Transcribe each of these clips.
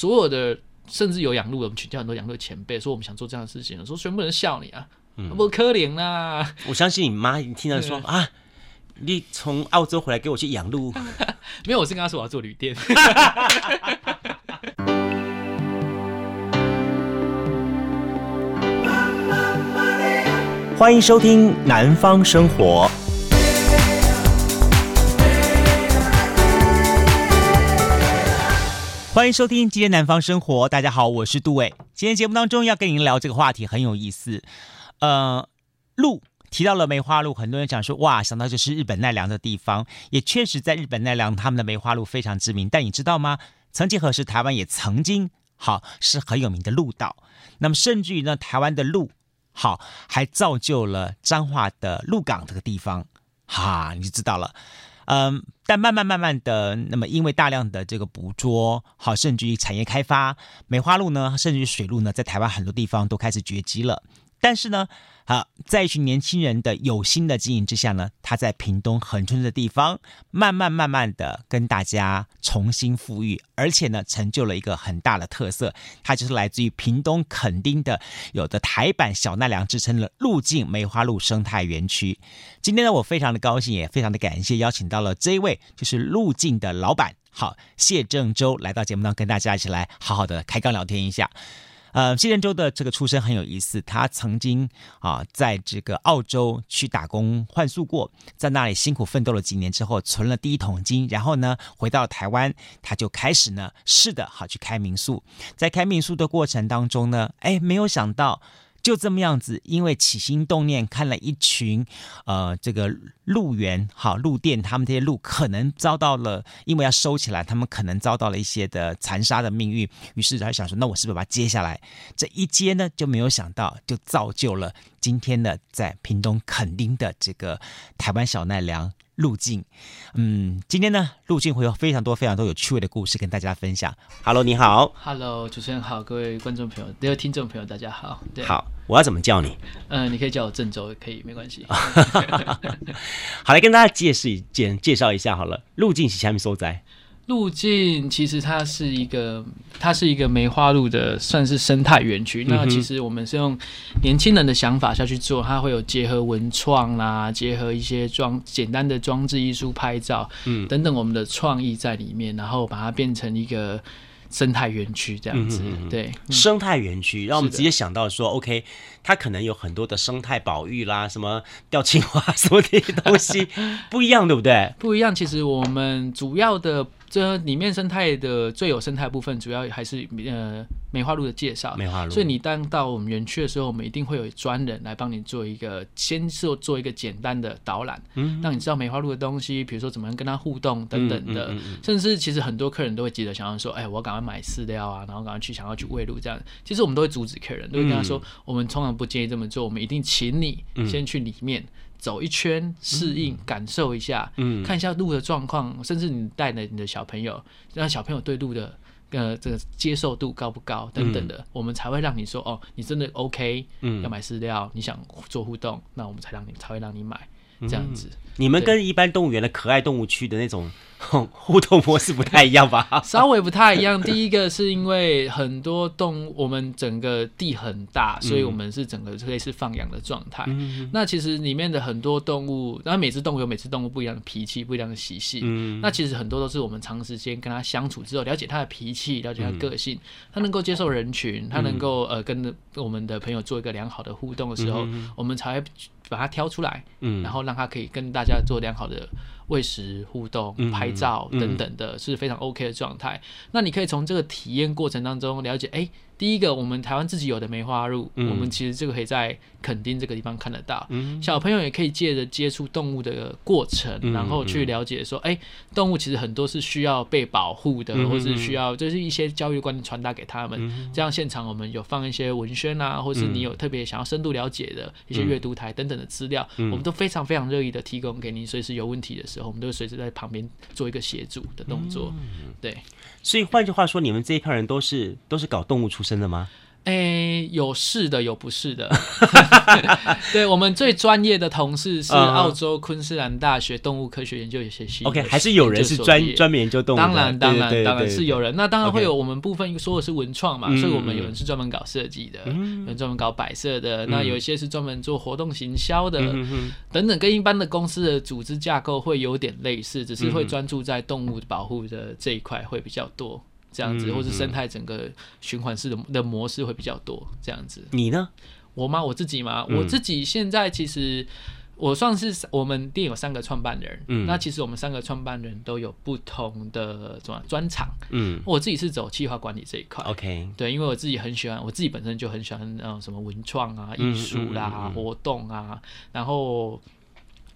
所有的甚至有养鹿的，我们请教很多养鹿的前辈，说我们想做这样的事情，说全部人笑你啊，不可怜啦。我相信你妈一听到说啊，你从澳洲回来给我去养鹿，没有，我是跟他说我要做旅店。欢迎收听《南方生活》。欢迎收听今天南方生活，大家好，我是杜伟。今天节目当中要跟您聊这个话题很有意思。呃，鹿提到了梅花鹿，很多人讲说哇，想到就是日本奈良的地方，也确实在日本奈良，他们的梅花鹿非常知名。但你知道吗？曾几何时，台湾也曾经好是很有名的鹿岛。那么甚至于呢，台湾的鹿好还造就了彰化的鹿港这个地方，哈，你就知道了。嗯，但慢慢慢慢的，那么因为大量的这个捕捉，好，甚至于产业开发，梅花鹿呢，甚至于水鹿呢，在台湾很多地方都开始绝迹了。但是呢，好，在一群年轻人的有心的经营之下呢，他在屏东恒春的地方，慢慢慢慢的跟大家重新富裕，而且呢，成就了一个很大的特色，它就是来自于屏东垦丁的，有的台版小奈良之称的鹿径梅花鹿生态园区。今天呢，我非常的高兴，也非常的感谢，邀请到了这一位，就是鹿径的老板，好，谢正洲来到节目当中，跟大家一起来好好的开杠聊天一下。呃，谢振洲的这个出身很有意思，他曾经啊，在这个澳洲去打工换宿过，在那里辛苦奋斗了几年之后，存了第一桶金，然后呢，回到台湾，他就开始呢，试的好去开民宿，在开民宿的过程当中呢，哎，没有想到。就这么样子，因为起心动念，看了一群，呃，这个鹿园，好鹿店，他们这些鹿可能遭到了，因为要收起来，他们可能遭到了一些的残杀的命运，于是他想说，那我是不是把它接下来？这一接呢，就没有想到，就造就了今天的在屏东垦丁的这个台湾小奈良。鹿径，嗯，今天呢，路径会有非常多非常多有趣味的故事跟大家分享。Hello，你好。Hello，主持人好，各位观众朋友，各位听众朋友，大家好。对，好，我要怎么叫你？嗯、呃，你可以叫我郑州，也可以，没关系。好，来跟大家介绍一介介绍一下好了，路径是下面所在？鹿径其实它是一个，它是一个梅花鹿的，算是生态园区。那其实我们是用年轻人的想法下去做，它会有结合文创啦，结合一些装简单的装置艺术、拍照，嗯，等等我们的创意在里面，然后把它变成一个。生态园区这样子，嗯、对，生态园区让我们直接想到说，OK，它可能有很多的生态保育啦，什么钓青蛙什么这些东西 不一样，对不对？不一样。其实我们主要的这里面生态的最有生态部分，主要还是呃。梅花鹿的介绍，梅花鹿。所以你当到我们园区的时候，我们一定会有专人来帮你做一个，先做做一个简单的导览，嗯，让你知道梅花鹿的东西，比如说怎么样跟它互动等等的，嗯嗯嗯、甚至其实很多客人都会急着想要说，哎，我要赶快买饲料啊，然后赶快去想要去喂鹿这样。其实我们都会阻止客人，都会跟他说，嗯、我们通常不建议这么做，我们一定请你先去里面走一圈，适应、嗯、感受一下，嗯，看一下路的状况，甚至你带着你的小朋友，让小朋友对路的。呃，这个接受度高不高等等的，嗯、我们才会让你说哦，你真的 OK，嗯，要买饲料，你想做互动，那我们才让你才会让你买这样子。嗯、你们跟一般动物园的可爱动物区的那种。互动模式不太一样吧？稍微不太一样。第一个是因为很多动物，我们整个地很大，所以我们是整个类似放养的状态。嗯、那其实里面的很多动物，然后每只动物有每只动物不一样的脾气，不一样的习性。嗯、那其实很多都是我们长时间跟它相处之后，了解它的脾气，了解它的个性，它能够接受人群，它能够呃跟我们的朋友做一个良好的互动的时候，嗯、我们才会把它挑出来，嗯、然后让它可以跟大家做良好的。喂食、互动、拍照等等的，是非常 OK 的状态。那你可以从这个体验过程当中了解，哎。第一个，我们台湾自己有的梅花鹿，嗯、我们其实这个可以在垦丁这个地方看得到。嗯、小朋友也可以借着接触动物的过程，嗯、然后去了解说，哎、欸，动物其实很多是需要被保护的，嗯、或是需要就是一些教育观念传达给他们。嗯、这样现场我们有放一些文宣啊，或是你有特别想要深度了解的一些阅读台等等的资料，嗯、我们都非常非常乐意的提供给您。随时有问题的时候，我们都会随时在旁边做一个协助的动作。嗯、对。所以换句话说，你们这一票人都是都是搞动物出身的吗？哎，有是的，有不是的。对，我们最专业的同事是澳洲昆士兰大学动物科学研究学系。OK，还是有人是专专门研究动物。当然，当然，当然是有人。那当然会有我们部分说的是文创嘛，所以我们有人是专门搞设计的，有人专门搞摆设的。那有一些是专门做活动行销的，等等，跟一般的公司的组织架构会有点类似，只是会专注在动物保护的这一块会比较多。这样子，或是生态整个循环式的的模式会比较多。这样子，你呢？我吗？我自己吗？嗯、我自己现在其实我算是我们店有三个创办人。嗯，那其实我们三个创办人都有不同的什么专长。嗯，我自己是走企划管理这一块。OK，对，因为我自己很喜欢，我自己本身就很喜欢那种什么文创啊、艺术啦、嗯嗯嗯、活动啊，然后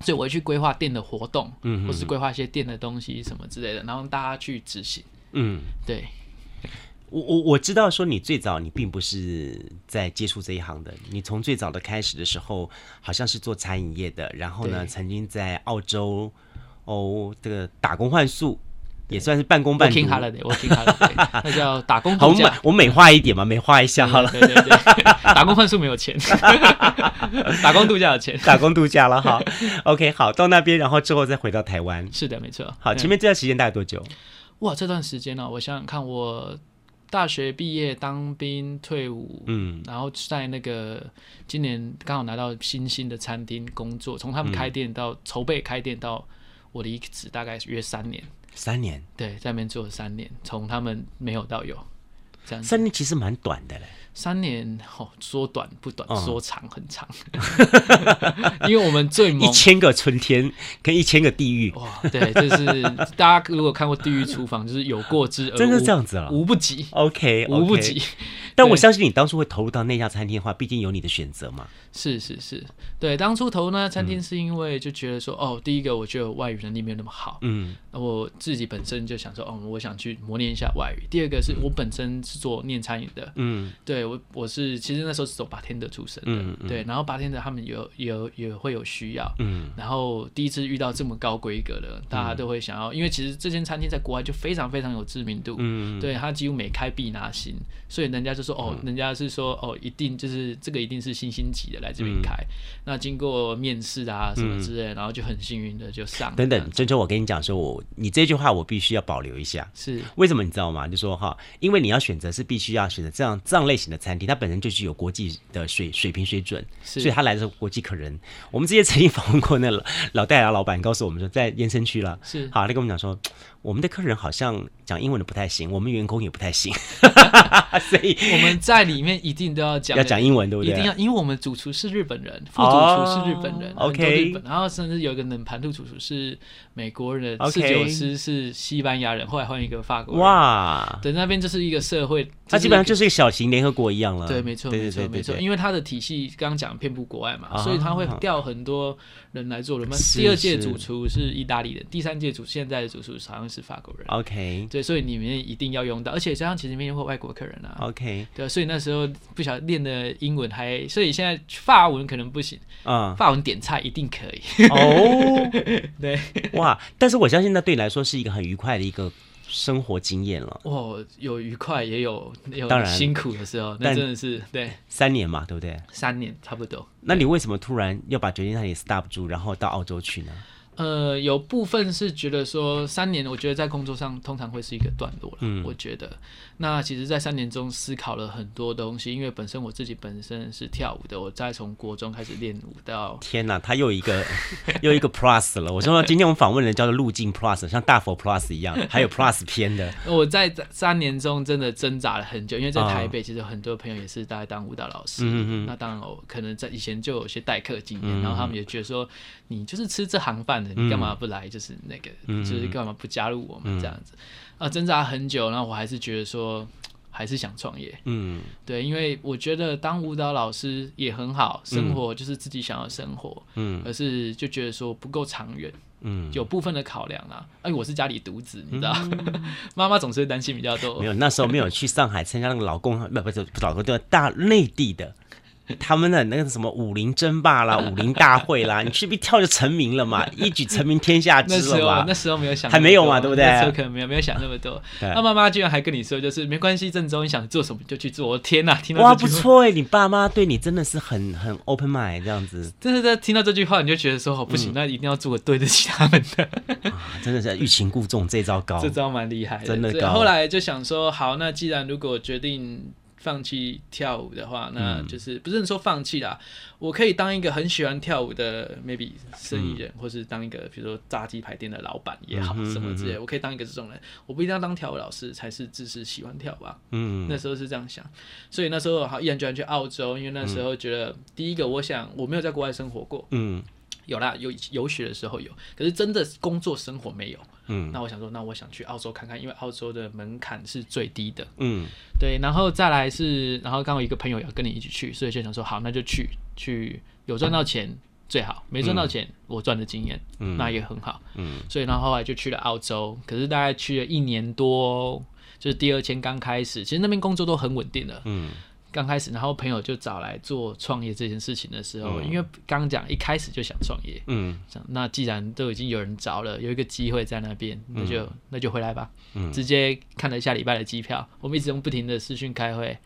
所以我会去规划店的活动，嗯，或是规划一些店的东西什么之类的，然后大家去执行。嗯，对，我我我知道说你最早你并不是在接触这一行的，你从最早的开始的时候好像是做餐饮业的，然后呢曾经在澳洲哦这个打工换宿，也算是半工半读。我听好了，我听好了，那叫打工度假。我美化一点嘛，美化一下好了。对对对，打工换宿没有钱，打工度假有钱，打工度假了哈。OK，好，到那边然后之后再回到台湾。是的，没错。好，前面这段时间大概多久？哇，这段时间呢、啊，我想想看，我大学毕业、当兵、退伍，嗯，然后在那个今年刚好拿到新兴的餐厅工作，从他们开店到筹备开店到我离职，大概约三年。三年？对，在那边做了三年，从他们没有到有，这样。三年其实蛮短的嘞。三年哦，说短不短，说长很长。因为我们最 一千个春天跟一千个地狱哇，对，就是大家如果看过《地狱厨房》，就是有过之而无，真的这样子了，无不及。OK，无不及。但我相信你当初会投入到那家餐厅的话，毕竟有你的选择嘛。是是是，对，当初投入那家餐厅是因为就觉得说，哦，第一个我觉得外语能力没有那么好，嗯，我自己本身就想说，哦，我想去磨练一下外语。第二个是我本身是做念餐饮的，嗯，对。我我是其实那时候是走 bartender 出身的，嗯嗯、对，然后 bartender 他们有有也会有需要，嗯，然后第一次遇到这么高规格的，大家都会想要，因为其实这间餐厅在国外就非常非常有知名度，嗯，对，他几乎每开必拿星，所以人家就说哦，人家是说哦，一定就是这个一定是星星级的来这边开，嗯、那经过面试啊什么之类的，然后就很幸运的就上。等等，珍珍，我跟你讲说，我你这句话我必须要保留一下，是。为什么你知道吗？就说哈，因为你要选择是必须要选择这样这样类型的餐厅，它本身就。具有国际的水水平水准，所以他来的时候国际客人。我们之前曾经访问过那个老戴牙老板，告诉我们说，在延伸区了，是好，他跟我们讲说，我们的客人好像讲英文的不太行，我们员工也不太行，所以我们在里面一定都要讲要讲英文，对不对？一定要，因为我们主厨是日本人，副主厨是日本人，OK，然后甚至有一个冷盘兔主厨是美国人，侍酒师是西班牙人，后来换一个法国人，哇，对，那边就是一个社会，它基本上就是一个小型联合国一样了，对，没错。没错没错，因为它的体系刚刚讲遍布国外嘛，所以他会调很多人来做。我们第二届主厨是意大利人，第三届主现在的主厨好像是法国人。OK，对，所以你们一定要用到，而且加上其实里面有外国客人啊。OK，对，所以那时候不晓得练的英文还，所以现在法文可能不行啊，法文点菜一定可以。哦，对，哇！但是我相信那对你来说是一个很愉快的一个。生活经验了哦，有愉快也有有辛苦的时候，那真的是对三年嘛，对不对？三年差不多。那你为什么突然要把决定那里 stop 住，然后到澳洲去呢？呃，有部分是觉得说三年，我觉得在工作上通常会是一个段落了。嗯，我觉得那其实，在三年中思考了很多东西，因为本身我自己本身是跳舞的，我再从国中开始练舞到 天哪，他又一个又一个 plus 了。我说 今天我们访问人叫做路径 plus，像大佛 plus 一样，还有 plus 篇的。我在三年中真的挣扎了很久，因为在台北其实很多朋友也是大概当舞蹈老师，嗯嗯，那当然我可能在以前就有些代课经验，嗯、然后他们也觉得说你就是吃这行饭。你干嘛不来？就是那个，嗯、就是干嘛不加入我们这样子？嗯、啊，挣扎很久，然后我还是觉得说，还是想创业。嗯，对，因为我觉得当舞蹈老师也很好，生活就是自己想要生活。嗯，可是就觉得说不够长远。嗯，有部分的考量啊。哎，我是家里独子，你知道，妈妈、嗯、总是会担心比较多。没有，那时候没有去上海参加那个老公，不不是老公，对大内地的。他们的那个什么武林争霸啦、武林大会啦，你去不跳就成名了嘛，一举成名天下知了嘛。那时候没有想，还没有嘛，对不对？那时候可能没有没有想那么多。那妈妈居然还跟你说，就是没关系，郑州你想做什么就去做。我天哪，听到哇不错哎，你爸妈对你真的是很很 open mind 这样子。真的在听到这句话，你就觉得说哦不行，那一定要做个对得起他们的。真的是欲擒故纵，这招高，这招蛮厉害的，真的高。后来就想说，好，那既然如果决定。放弃跳舞的话，那就是不是说放弃啦。我可以当一个很喜欢跳舞的 maybe 生意人，或是当一个比如说炸鸡排店的老板也好，什么之类。我可以当一个这种人，我不一定要当跳舞老师才是自是喜欢跳吧。嗯，那时候是这样想，所以那时候好毅然决然去澳洲，因为那时候觉得第一个，我想我没有在国外生活过。嗯。有啦，有游学的时候有，可是真的工作生活没有。嗯，那我想说，那我想去澳洲看看，因为澳洲的门槛是最低的。嗯，对，然后再来是，然后刚好一个朋友要跟你一起去，所以就想说，好，那就去，去有赚到钱最好，没赚到钱、嗯、我赚的经验，嗯，那也很好。嗯，所以然后后来就去了澳洲，可是大概去了一年多，就是第二签刚开始，其实那边工作都很稳定的。嗯。刚开始，然后朋友就找来做创业这件事情的时候，嗯、因为刚讲一开始就想创业，嗯，那既然都已经有人找了，有一个机会在那边，那就、嗯、那就回来吧，嗯，直接看了一下礼拜的机票，我们一直用不停的视讯开会。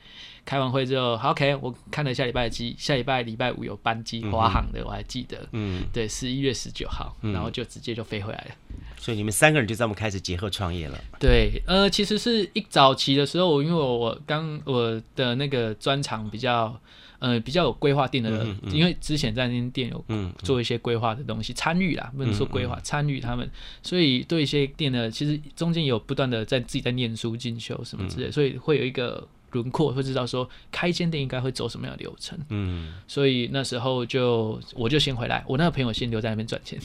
开完会之后，好，OK，我看了下礼拜的机，下礼拜礼拜五有班机，华航的，我还记得，嗯，对，十一月十九号，然后就直接就飞回来了。所以你们三个人就这么开始结合创业了？对，呃，其实是一早期的时候，因为我我刚我的那个专长比较，呃，比较有规划定的，因为之前在那间店有做一些规划的东西，参与啦，不能说规划，参与他们，所以对一些店呢，其实中间有不断的在自己在念书进修什么之类，所以会有一个。轮廓会知道说开间店应该会走什么样的流程，嗯，所以那时候就我就先回来，我那个朋友先留在那边赚钱。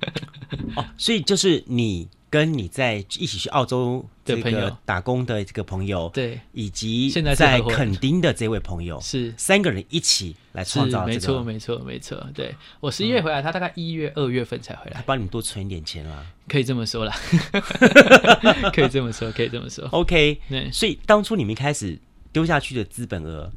哦，所以就是你跟你在一起去澳洲的朋友打工的这个朋友，对，以及现在在垦丁的这位朋友，是三个人一起来创造，没错，没错，没错。对，我十一月回来，他大概一月、二月份才回来，帮你们多存一点钱啦，可以这么说啦，可以这么说，可以这么说。OK，对，所以当初你们一开始丢下去的资本额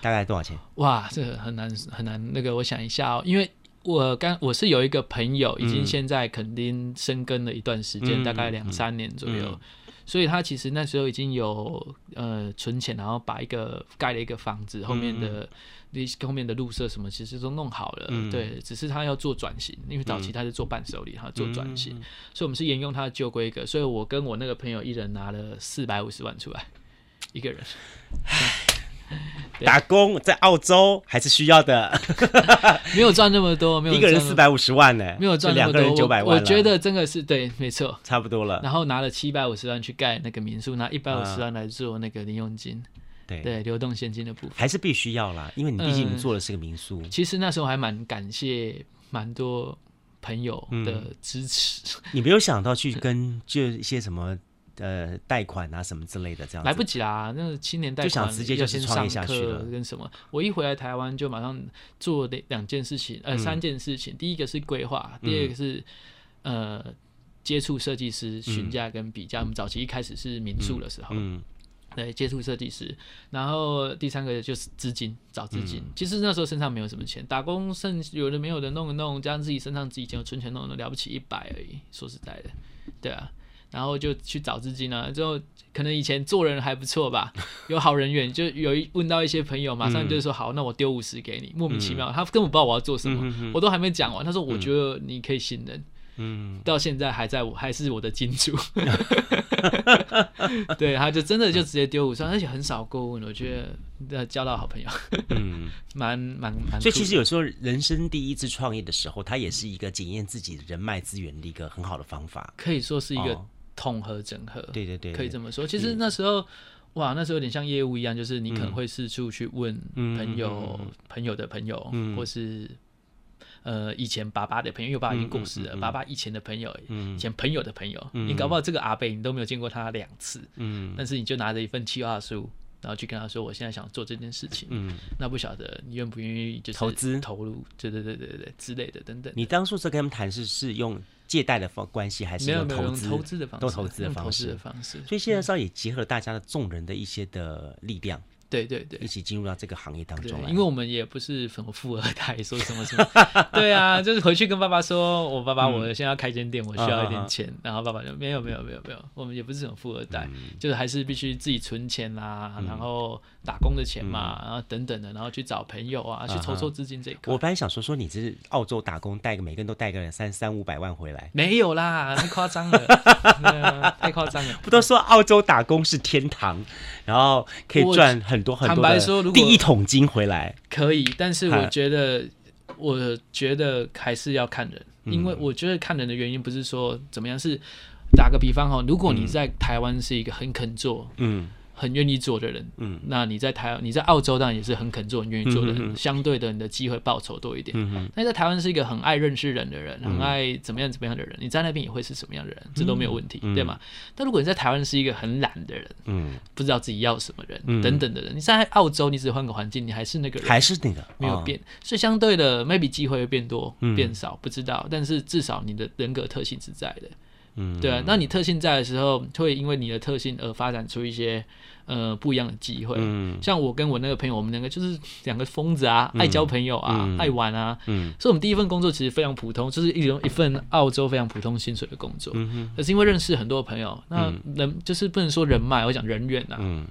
大概多少钱？哇，这很难很难。那个我想一下哦，因为。我刚我是有一个朋友，已经现在肯定深耕了一段时间，嗯、大概两三年左右，嗯、所以他其实那时候已经有呃存钱，然后把一个盖了一个房子，后面的那、嗯、后面的路设什么其实都弄好了，嗯、对，只是他要做转型，因为早期他是做伴手礼，他做转型，嗯、所以我们是沿用他的旧规格，所以我跟我那个朋友一人拿了四百五十万出来，一个人。打工在澳洲还是需要的，没有赚那么多，没有 一个人四百五十万呢，没有赚两个人九百万，我觉得真的是对，没错，差不多了。然后拿了七百五十万去盖那个民宿，拿一百五十万来做那个零用金，对。对，流动现金的部分。还是必须要啦，因为你毕竟你做的是个民宿。其实那时候还蛮感谢蛮多朋友的支持，你没有想到去跟就一些什么。呃，贷款啊，什么之类的，这样来不及啦。那个青年贷款就想直接就先创业下去了，跟什么？我一回来台湾就马上做两两件事情，呃，三件事情。第一个是规划，第二个是呃接触设计师，询价跟比价。我们早期一开始是民宿的时候，嗯，对，接触设计师。然后第三个就是资金，找资金。其实那时候身上没有什么钱，打工剩有的没有的弄一弄，加上自己身上自己钱存钱弄弄，了不起一百而已。说实在的，对啊。然后就去找资金了，之后可能以前做人还不错吧，有好人缘，就有一问到一些朋友，马上就说好，那我丢五十给你，莫名其妙，他根本不知道我要做什么，我都还没讲完，他说我觉得你可以信任，嗯，到现在还在我还是我的金主，对，他就真的就直接丢五十，而且很少过问，我觉得交到好朋友，嗯，蛮蛮蛮。所以其实有时候人生第一次创业的时候，它也是一个检验自己人脉资源的一个很好的方法，可以说是一个。统合整合，对对对，可以这么说。其实那时候，哇，那时候有点像业务一样，就是你可能会四处去问朋友、朋友的朋友，或是呃以前爸爸的朋友，因为爸爸已经过世了，爸爸以前的朋友，以前朋友的朋友，你搞不好这个阿贝你都没有见过他两次，嗯，但是你就拿着一份计划书，然后去跟他说，我现在想做这件事情，嗯，那不晓得你愿不愿意就是投资？投入，对对对对对之类的等等。你当初是跟他们谈是是用。借贷的方关系还是用投资投资的方式，都投资的方式，所以现在稍微也结合了大家的众人的一些的力量，对对对，一起进入到这个行业当中来。因为我们也不是什么富二代，说什么什么，对啊，就是回去跟爸爸说，我爸爸我现在要开间店，我需要一点钱，然后爸爸就没有没有没有没有，我们也不是什么富二代，就是还是必须自己存钱啦，然后打工的钱嘛，然后等等的，然后去找朋友啊，去筹措资金这一块。我本来想说说你这是澳洲打工，带个每个人都带个三三五百万回来，没有啦，太夸张了，太夸张了。不都说澳洲打工是天堂，然后可以赚很多很多。坦白说，如果第一桶金回来可以，但是我觉得，我觉得还是要看人，因为我觉得看人的原因不是说怎么样，是打个比方哈，如果你在台湾是一个很肯做，嗯。很愿意做的人，嗯，那你在台，你在澳洲当然也是很肯做、很愿意做的人，相对的你的机会报酬多一点。嗯，那在台湾是一个很爱认识人的人，很爱怎么样怎么样的人，你在那边也会是什么样的人，这都没有问题，对吗？但如果你在台湾是一个很懒的人，嗯，不知道自己要什么人，等等的人，你在澳洲，你只换个环境，你还是那个人，还是那个没有变，所以相对的，maybe 机会会变多变少，不知道，但是至少你的人格特性是在的，嗯，对啊，那你特性在的时候，会因为你的特性而发展出一些。呃，不一样的机会，嗯，像我跟我那个朋友，我们两个就是两个疯子啊，爱交朋友啊，爱玩啊，嗯，所以我们第一份工作其实非常普通，就是一种一份澳洲非常普通薪水的工作，嗯哼，可是因为认识很多朋友，那人就是不能说人脉，我讲人缘呐，嗯，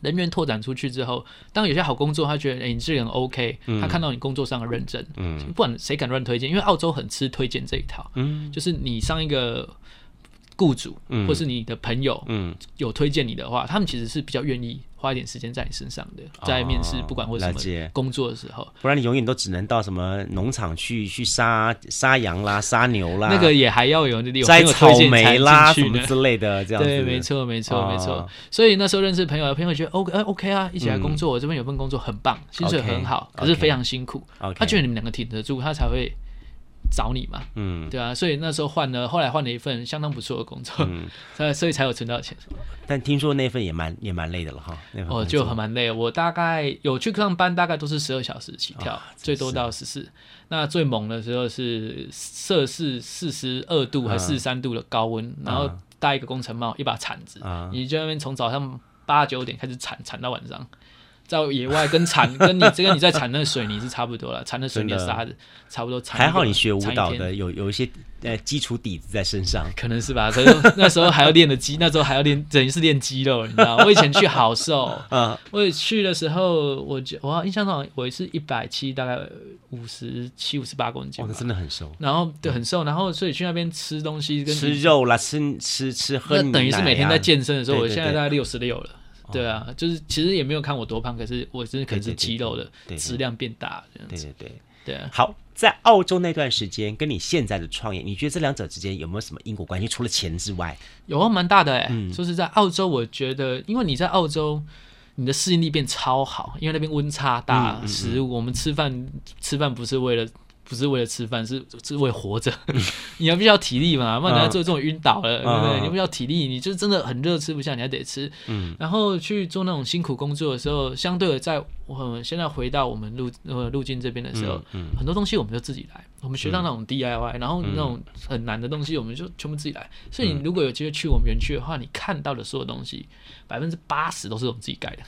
人员拓展出去之后，当有些好工作，他觉得哎，你这个人 OK，他看到你工作上的认真，嗯，不管谁敢乱推荐，因为澳洲很吃推荐这一套，嗯，就是你上一个。雇主，或是你的朋友，嗯，有推荐你的话，他们其实是比较愿意花一点时间在你身上的，在面试，不管或什么工作的时候，不然你永远都只能到什么农场去去杀杀羊啦、杀牛啦，那个也还要有那摘草莓啦什么之类的，这样子。对，没错，没错，没错。所以那时候认识朋友，朋友觉得 OK，哎，OK 啊，一起来工作，我这边有份工作很棒，薪水很好，可是非常辛苦。他觉得你们两个挺得住，他才会。找你嘛，嗯，对啊，所以那时候换了，后来换了一份相当不错的工作，嗯，所以才有存到钱。但听说那份也蛮也蛮累的了哈，哦，就很蛮累。我大概有去上班，大概都是十二小时起跳，最多到十四。那最猛的时候是摄氏四十二度还是四十三度的高温，然后戴一个工程帽，一把铲子，你就那边从早上八九点开始铲，铲到晚上。在野外跟铲，跟你这个你在铲那个水泥是差不多了，铲的水泥沙子差不多。还好你学舞蹈的有有一些呃基础底子在身上，可能是吧。可是那时候还要练的肌，那时候还要练，等于是练肌肉，你知道？我以前去好瘦，嗯，我去的时候，我我印象中我是一百七，大概五十七五十八公斤，哇，那真的很瘦。然后对，很瘦，然后所以去那边吃东西跟吃肉啦，吃吃吃喝，等于是每天在健身的时候，我现在大概六十六了。对啊，就是其实也没有看我多胖，可是我真的可能是肌肉的质量变大这样子。对对对对啊！好，在澳洲那段时间跟你现在的创业，你觉得这两者之间有没有什么因果关系？除了钱之外，有啊，蛮大的哎。嗯，就是在澳洲，我觉得因为你在澳洲，你的适应力变超好，因为那边温差大，食物我们吃饭吃饭不是为了。不是为了吃饭，是是为了活着。你要必须要体力嘛，不然做这种晕倒了，对不对？你不需要体力，你就真的很热，吃不下，你还得吃。然后去做那种辛苦工作的时候，相对的，在我们现在回到我们路呃路径这边的时候，很多东西我们就自己来。我们学到那种 DIY，然后那种很难的东西，我们就全部自己来。所以你如果有机会去我们园区的话，你看到的所有东西，百分之八十都是我们自己盖的。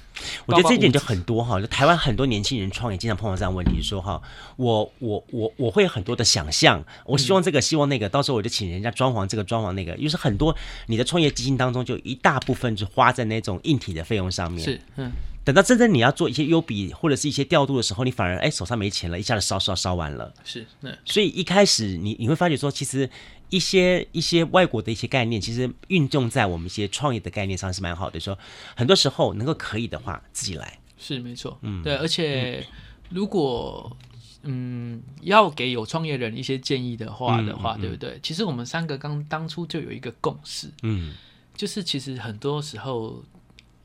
我觉得这一点就很多哈，就台湾很多年轻人创业，经常碰到这样问题，说哈，我我我我会有很多的想象，我希望这个，希望那个，到时候我就请人家装潢这个，装潢那个，就是很多你的创业基金当中，就一大部分就花在那种硬体的费用上面。是，嗯。等到真正你要做一些优比或者是一些调度的时候，你反而哎手上没钱了，一下子烧烧烧完了。是，嗯所以一开始你你会发觉说，其实一些一些外国的一些概念，其实运用在我们一些创业的概念上是蛮好的。说很多时候能够可以的话，自己来是没错。嗯，对，而且如果嗯要给有创业人一些建议的话的话，嗯嗯嗯、对不对？其实我们三个刚当初就有一个共识，嗯，就是其实很多时候。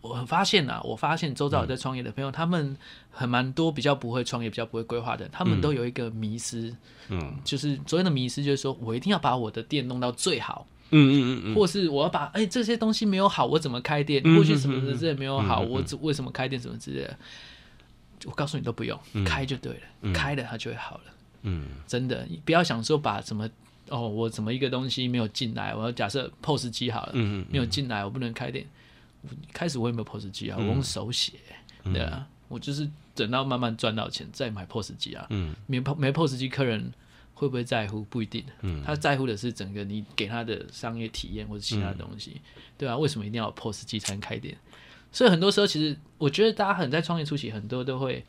我很发现呐、啊，我发现周遭有在创业的朋友，嗯、他们很蛮多比较不会创业、比较不会规划的，他们都有一个迷失，嗯，就是所谓的迷失，就是说我一定要把我的店弄到最好，嗯嗯嗯嗯，或是我要把哎、欸、这些东西没有好，我怎么开店？过去什么的这些没有好，我为什么开店什么之类的？我告诉你都不用，开就对了，嗯、开了它就会好了，嗯，真的，你不要想说把什么哦，我怎么一个东西没有进来，我要假设 POS 机好了，嗯嗯，没有进来，我不能开店。开始我也没有 POS 机啊，我用手写，对啊，我就是等到慢慢赚到钱再买 POS 机啊。嗯，没没 POS 机，客人会不会在乎？不一定。嗯，他在乎的是整个你给他的商业体验或者其他东西，对啊，为什么一定要有 POS 机才能开店？所以很多时候，其实我觉得大家很在创业初期，很多都会。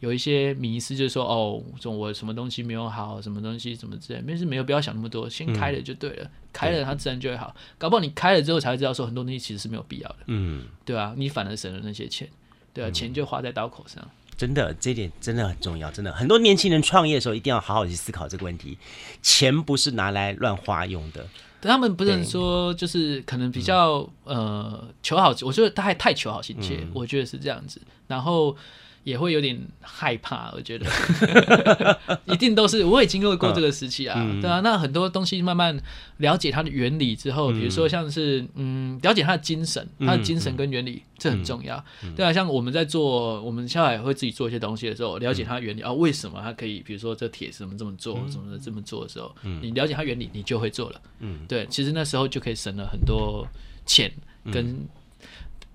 有一些迷失，就是说哦，我什么东西没有好，什么东西什么之类，没事，没有必要想那么多，先开了就对了，嗯、开了它自然就会好。搞不好你开了之后才会知道，说很多东西其实是没有必要的，嗯，对啊，你反而省了那些钱，对啊，嗯、钱就花在刀口上。真的，这一点真的很重要，真的，很多年轻人创业的时候一定要好好去思考这个问题，钱不是拿来乱花用的。他们不能说就是可能比较、嗯、呃求好，我觉得他还太求好心切，嗯、我觉得是这样子，然后。也会有点害怕，我觉得。一定都是我也经历过这个时期啊，嗯、对啊，那很多东西慢慢了解它的原理之后，嗯、比如说像是嗯，了解它的精神，它的精神跟原理，嗯、这很重要，嗯、对啊，像我们在做，我们下来也会自己做一些东西的时候，了解它的原理、嗯、啊，为什么它可以，比如说这铁怎么这么做，怎么这么做的时候，嗯、你了解它原理，你就会做了，嗯，对，其实那时候就可以省了很多钱跟。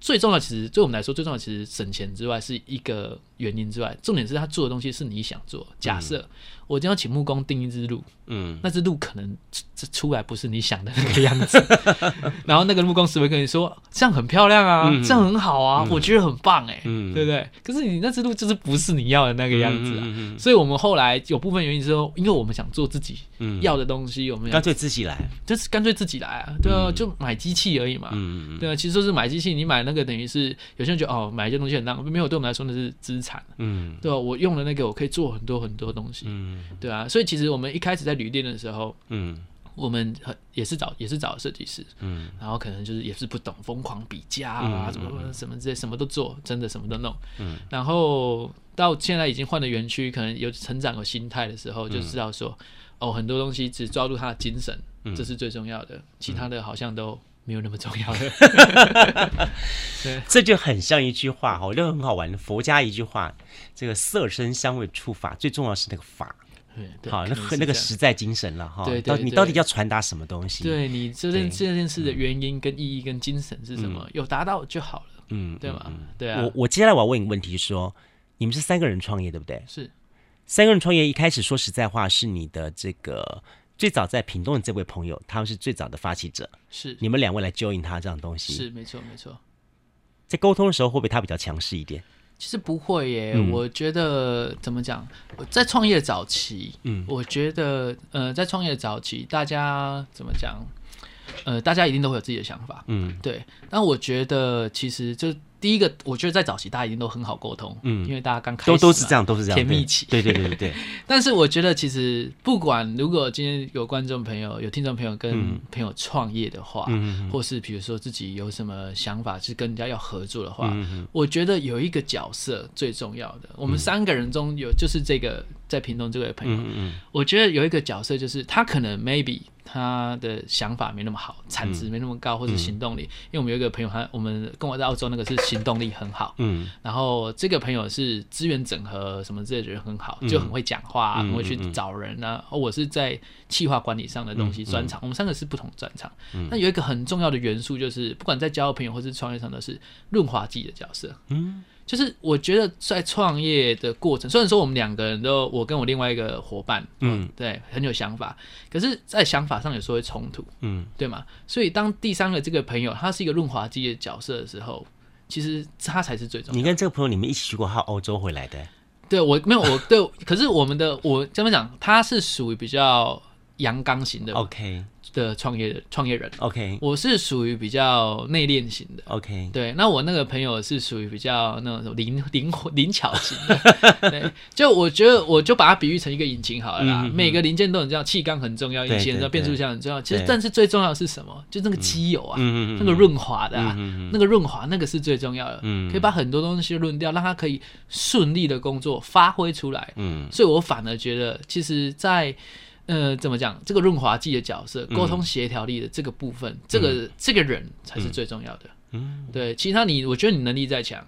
最重要，其实对我们来说，最重要其实省钱之外是一个原因之外，重点是他做的东西是你想做。假设。嗯我今天要请木工钉一只鹿，嗯，那只鹿可能这出来不是你想的那个样子，然后那个木工师会跟你说，这样很漂亮啊，嗯、这样很好啊，嗯、我觉得很棒哎、欸，嗯、对不对？可是你那只鹿就是不是你要的那个样子啊，所以我们后来有部分原因是说，因为我们想做自己要的东西，我们干脆自己来，就是干脆自己来啊，对啊，就买机器而已嘛，嗯、对啊，其实就是买机器，你买那个等于是有些人觉得哦，买一些东西很浪费，没有，对我们来说那是资产，嗯，对吧？我用了那个我可以做很多很多东西，嗯。对啊，所以其实我们一开始在旅店的时候，嗯，我们很也是找也是找设计师，嗯，然后可能就是也是不懂，疯狂比价啊，什么什么之类，什么都做，真的什么都弄，嗯，然后到现在已经换了园区，可能有成长有心态的时候，就知道说，哦，很多东西只抓住他的精神，这是最重要的，其他的好像都没有那么重要的。对，这就很像一句话哈，我觉得很好玩，佛家一句话，这个色身香味触法，最重要是那个法。对，好，那那个实在精神了哈。对，到你到底要传达什么东西？对你这件这件事的原因跟意义跟精神是什么？有达到就好了。嗯，对吗？对啊。我我接下来我要问一个问题，说你们是三个人创业对不对？是，三个人创业。一开始说实在话，是你的这个最早在屏东的这位朋友，他们是最早的发起者。是，你们两位来 join 他这样东西。是，没错没错。在沟通的时候，会不会他比较强势一点？其实不会耶，嗯、我觉得怎么讲，在创业早期，嗯，我觉得呃，在创业早期，大家怎么讲，呃，大家一定都会有自己的想法，嗯，对。但我觉得其实就。第一个，我觉得在早期大家一定都很好沟通，嗯，因为大家刚开始都都是这样，都是这样，甜蜜期，对对对对对。但是我觉得其实不管如果今天有观众朋友、有听众朋友跟朋友创业的话，嗯，或是比如说自己有什么想法是跟人家要合作的话，嗯，我觉得有一个角色最重要的。我们三个人中有就是这个在屏东这位朋友，嗯，我觉得有一个角色就是他可能 maybe。他的想法没那么好，产值没那么高，或者行动力。因为我们有一个朋友，他我们跟我在澳洲那个是行动力很好，嗯，然后这个朋友是资源整合什么之类的人很好，就很会讲话，很会去找人啊。我是在企划管理上的东西专长，我们三个是不同专长。那有一个很重要的元素就是，不管在交朋友或是创业上都是润滑剂的角色，嗯。就是我觉得在创业的过程，虽然说我们两个人都，我跟我另外一个伙伴，嗯，对，很有想法，可是，在想法上有时候会冲突，嗯，对吗？所以当第三个这个朋友他是一个润滑剂的角色的时候，其实他才是最重要的。你跟这个朋友你们一起去过他欧洲回来的？对，我没有，我对，可是我们的我这么讲，他是属于比较阳刚型的，OK。的创业创业人，OK，我是属于比较内敛型的，OK，对，那我那个朋友是属于比较那种灵灵活灵巧型的，对，就我觉得我就把它比喻成一个引擎好了啦，每个零件都很重要，气缸很重要，引擎的变速箱很重要，其实但是最重要的是什么？就那个机油啊，那个润滑的啊，那个润滑那个是最重要的，可以把很多东西润掉，让它可以顺利的工作发挥出来，嗯，所以我反而觉得，其实，在呃，怎么讲？这个润滑剂的角色，沟通协调力的这个部分，嗯、这个这个人才是最重要的。嗯，对，其他你，我觉得你能力再强，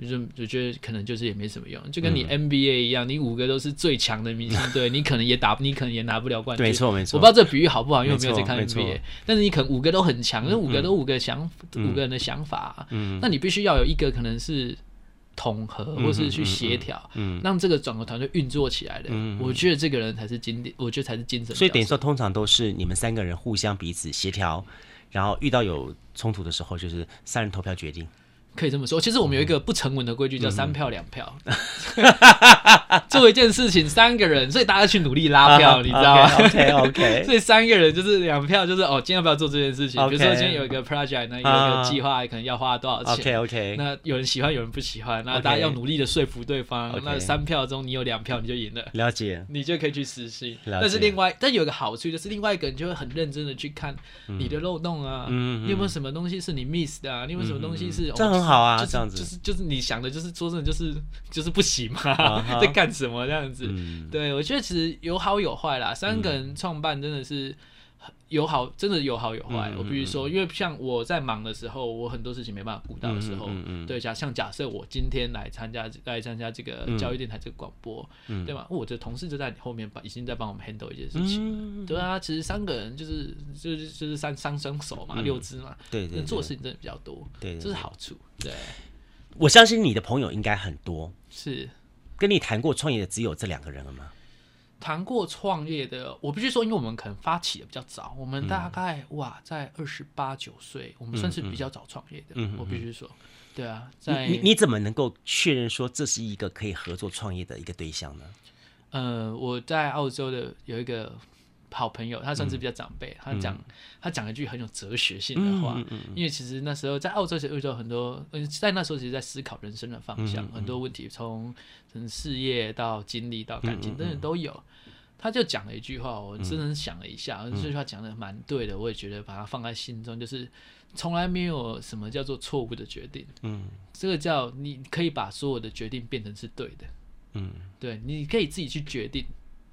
就我觉得可能就是也没什么用，就跟你 NBA 一样，你五个都是最强的明星 对，你可能也打，你可能也拿不了冠军。没错没错，我不知道这比喻好不好，因为我没有在看 NBA。但是你可能五个都很强，那五个都五个想五个人的想法，嗯。那你必须要有一个可能是统合，或是去协调，嗯让这个整个团队运作起来的。我觉得这个人才是经典，我觉得才是精神。所以等于说，通常都是你们三个人互相彼此协调，然后遇到有冲突的时候，就是三人投票决定。可以这么说，其实我们有一个不成文的规矩，叫三票两票。做一件事情三个人，所以大家去努力拉票，你知道吗？OK OK。所以三个人就是两票，就是哦，今天要不要做这件事情？比如说今天有一个 project，那有一个计划，可能要花多少钱？OK OK。那有人喜欢，有人不喜欢，那大家要努力的说服对方。那三票中你有两票，你就赢了。了解。你就可以去实行。但是另外，但有一个好处就是，另外一个人就会很认真的去看你的漏洞啊，你有没有什么东西是你 miss 的啊？你有没有什么东西是？好啊，这样子就是就是你想的，就是说真的，就是就是不行嘛，在干什么这样子？对，我觉得其实有好有坏啦。三个人创办真的是有好，真的有好有坏。我比如说，因为像我在忙的时候，我很多事情没办法顾到的时候，对，假像假设我今天来参加来参加这个教育电台这个广播，对吗？我的同事就在你后面把已经在帮我们 handle 一件事情。对啊，其实三个人就是就是就是三三双手嘛，六只嘛，对对，做事情真的比较多，对，这是好处，对。我相信你的朋友应该很多，是。跟你谈过创业的只有这两个人了吗？谈过创业的，我必须说，因为我们可能发起的比较早，我们大概、嗯、哇，在二十八九岁，我们算是比较早创业的。嗯，我必须说，对啊，在你你怎么能够确认说这是一个可以合作创业的一个对象呢？呃，我在澳洲的有一个。好朋友，他算是比较长辈，他讲他讲一句很有哲学性的话，因为其实那时候在澳洲，其实遇到很多，在那时候其实在思考人生的方向，很多问题从从事业到经历到感情等等都有。他就讲了一句话，我真的想了一下，这句话讲的蛮对的，我也觉得把它放在心中，就是从来没有什么叫做错误的决定，嗯，这个叫你可以把所有的决定变成是对的，嗯，对，你可以自己去决定。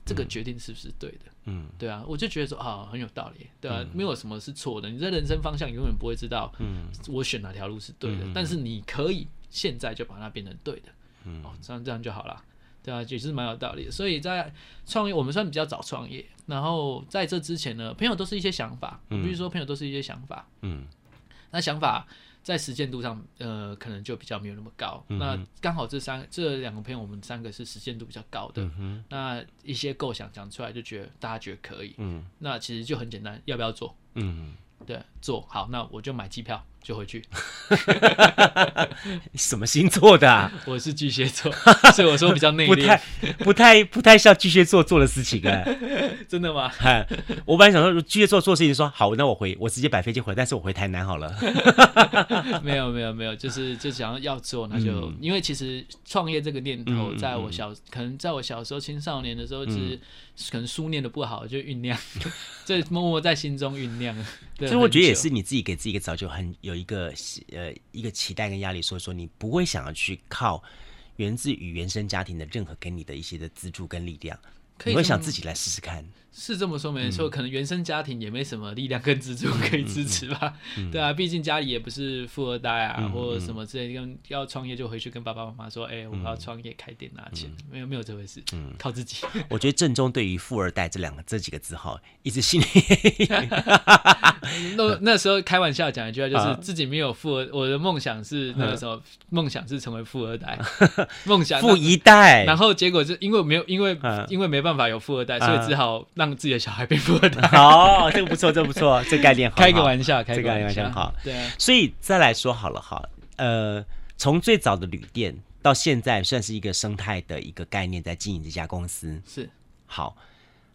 这个决定是不是对的？嗯，对啊，我就觉得说啊，很有道理，对啊，没有什么是错的。你在人生方向永远不会知道，嗯，我选哪条路是对的，但是你可以现在就把它变成对的，嗯，哦，这样这样就好了，对啊，也是蛮有道理的。所以在创业，我们算比较早创业，然后在这之前呢，朋友都是一些想法，比如说朋友都是一些想法，嗯，那想法。在实践度上，呃，可能就比较没有那么高。嗯、那刚好这三这两个朋友，我们三个是实践度比较高的。嗯、那一些构想讲出来，就觉得大家觉得可以。嗯、那其实就很简单，要不要做？嗯，对，做好，那我就买机票。就回去，什么星座的啊？我是巨蟹座，所以我说比较内敛，不太、不太、不太像巨蟹座做的事情哎。真的吗？我本来想说巨蟹座做事情，说好，那我回，我直接摆飞机回，但是我回台南好了。没有没有没有，就是就想要要做，那就因为其实创业这个念头，在我小可能在我小时候青少年的时候，其实可能书念的不好，就酝酿，这默默在心中酝酿。所以我觉得也是你自己给自己一个早就很有。一个呃，一个期待跟压力，所以说你不会想要去靠源自于原生家庭的任何给你的一些的资助跟力量，你会想自己来试试看。是这么说没错，可能原生家庭也没什么力量跟资助可以支持吧，对啊，毕竟家里也不是富二代啊，或者什么之类，跟要创业就回去跟爸爸妈妈说，哎，我要创业开店拿钱，没有没有这回事，靠自己。我觉得正中对于富二代这两个这几个字哈，一直心里，那那时候开玩笑讲一句话，就是自己没有富二，我的梦想是那个时候梦想是成为富二代，梦想富一代，然后结果是因为没有因为因为没办法有富二代，所以只好让。自己的小孩变富二代，好，这个不错，这个不错，这个概念好，开个玩笑，开个玩笑好，对。所以再来说好了哈，呃，从最早的旅店到现在，算是一个生态的一个概念，在经营这家公司是好。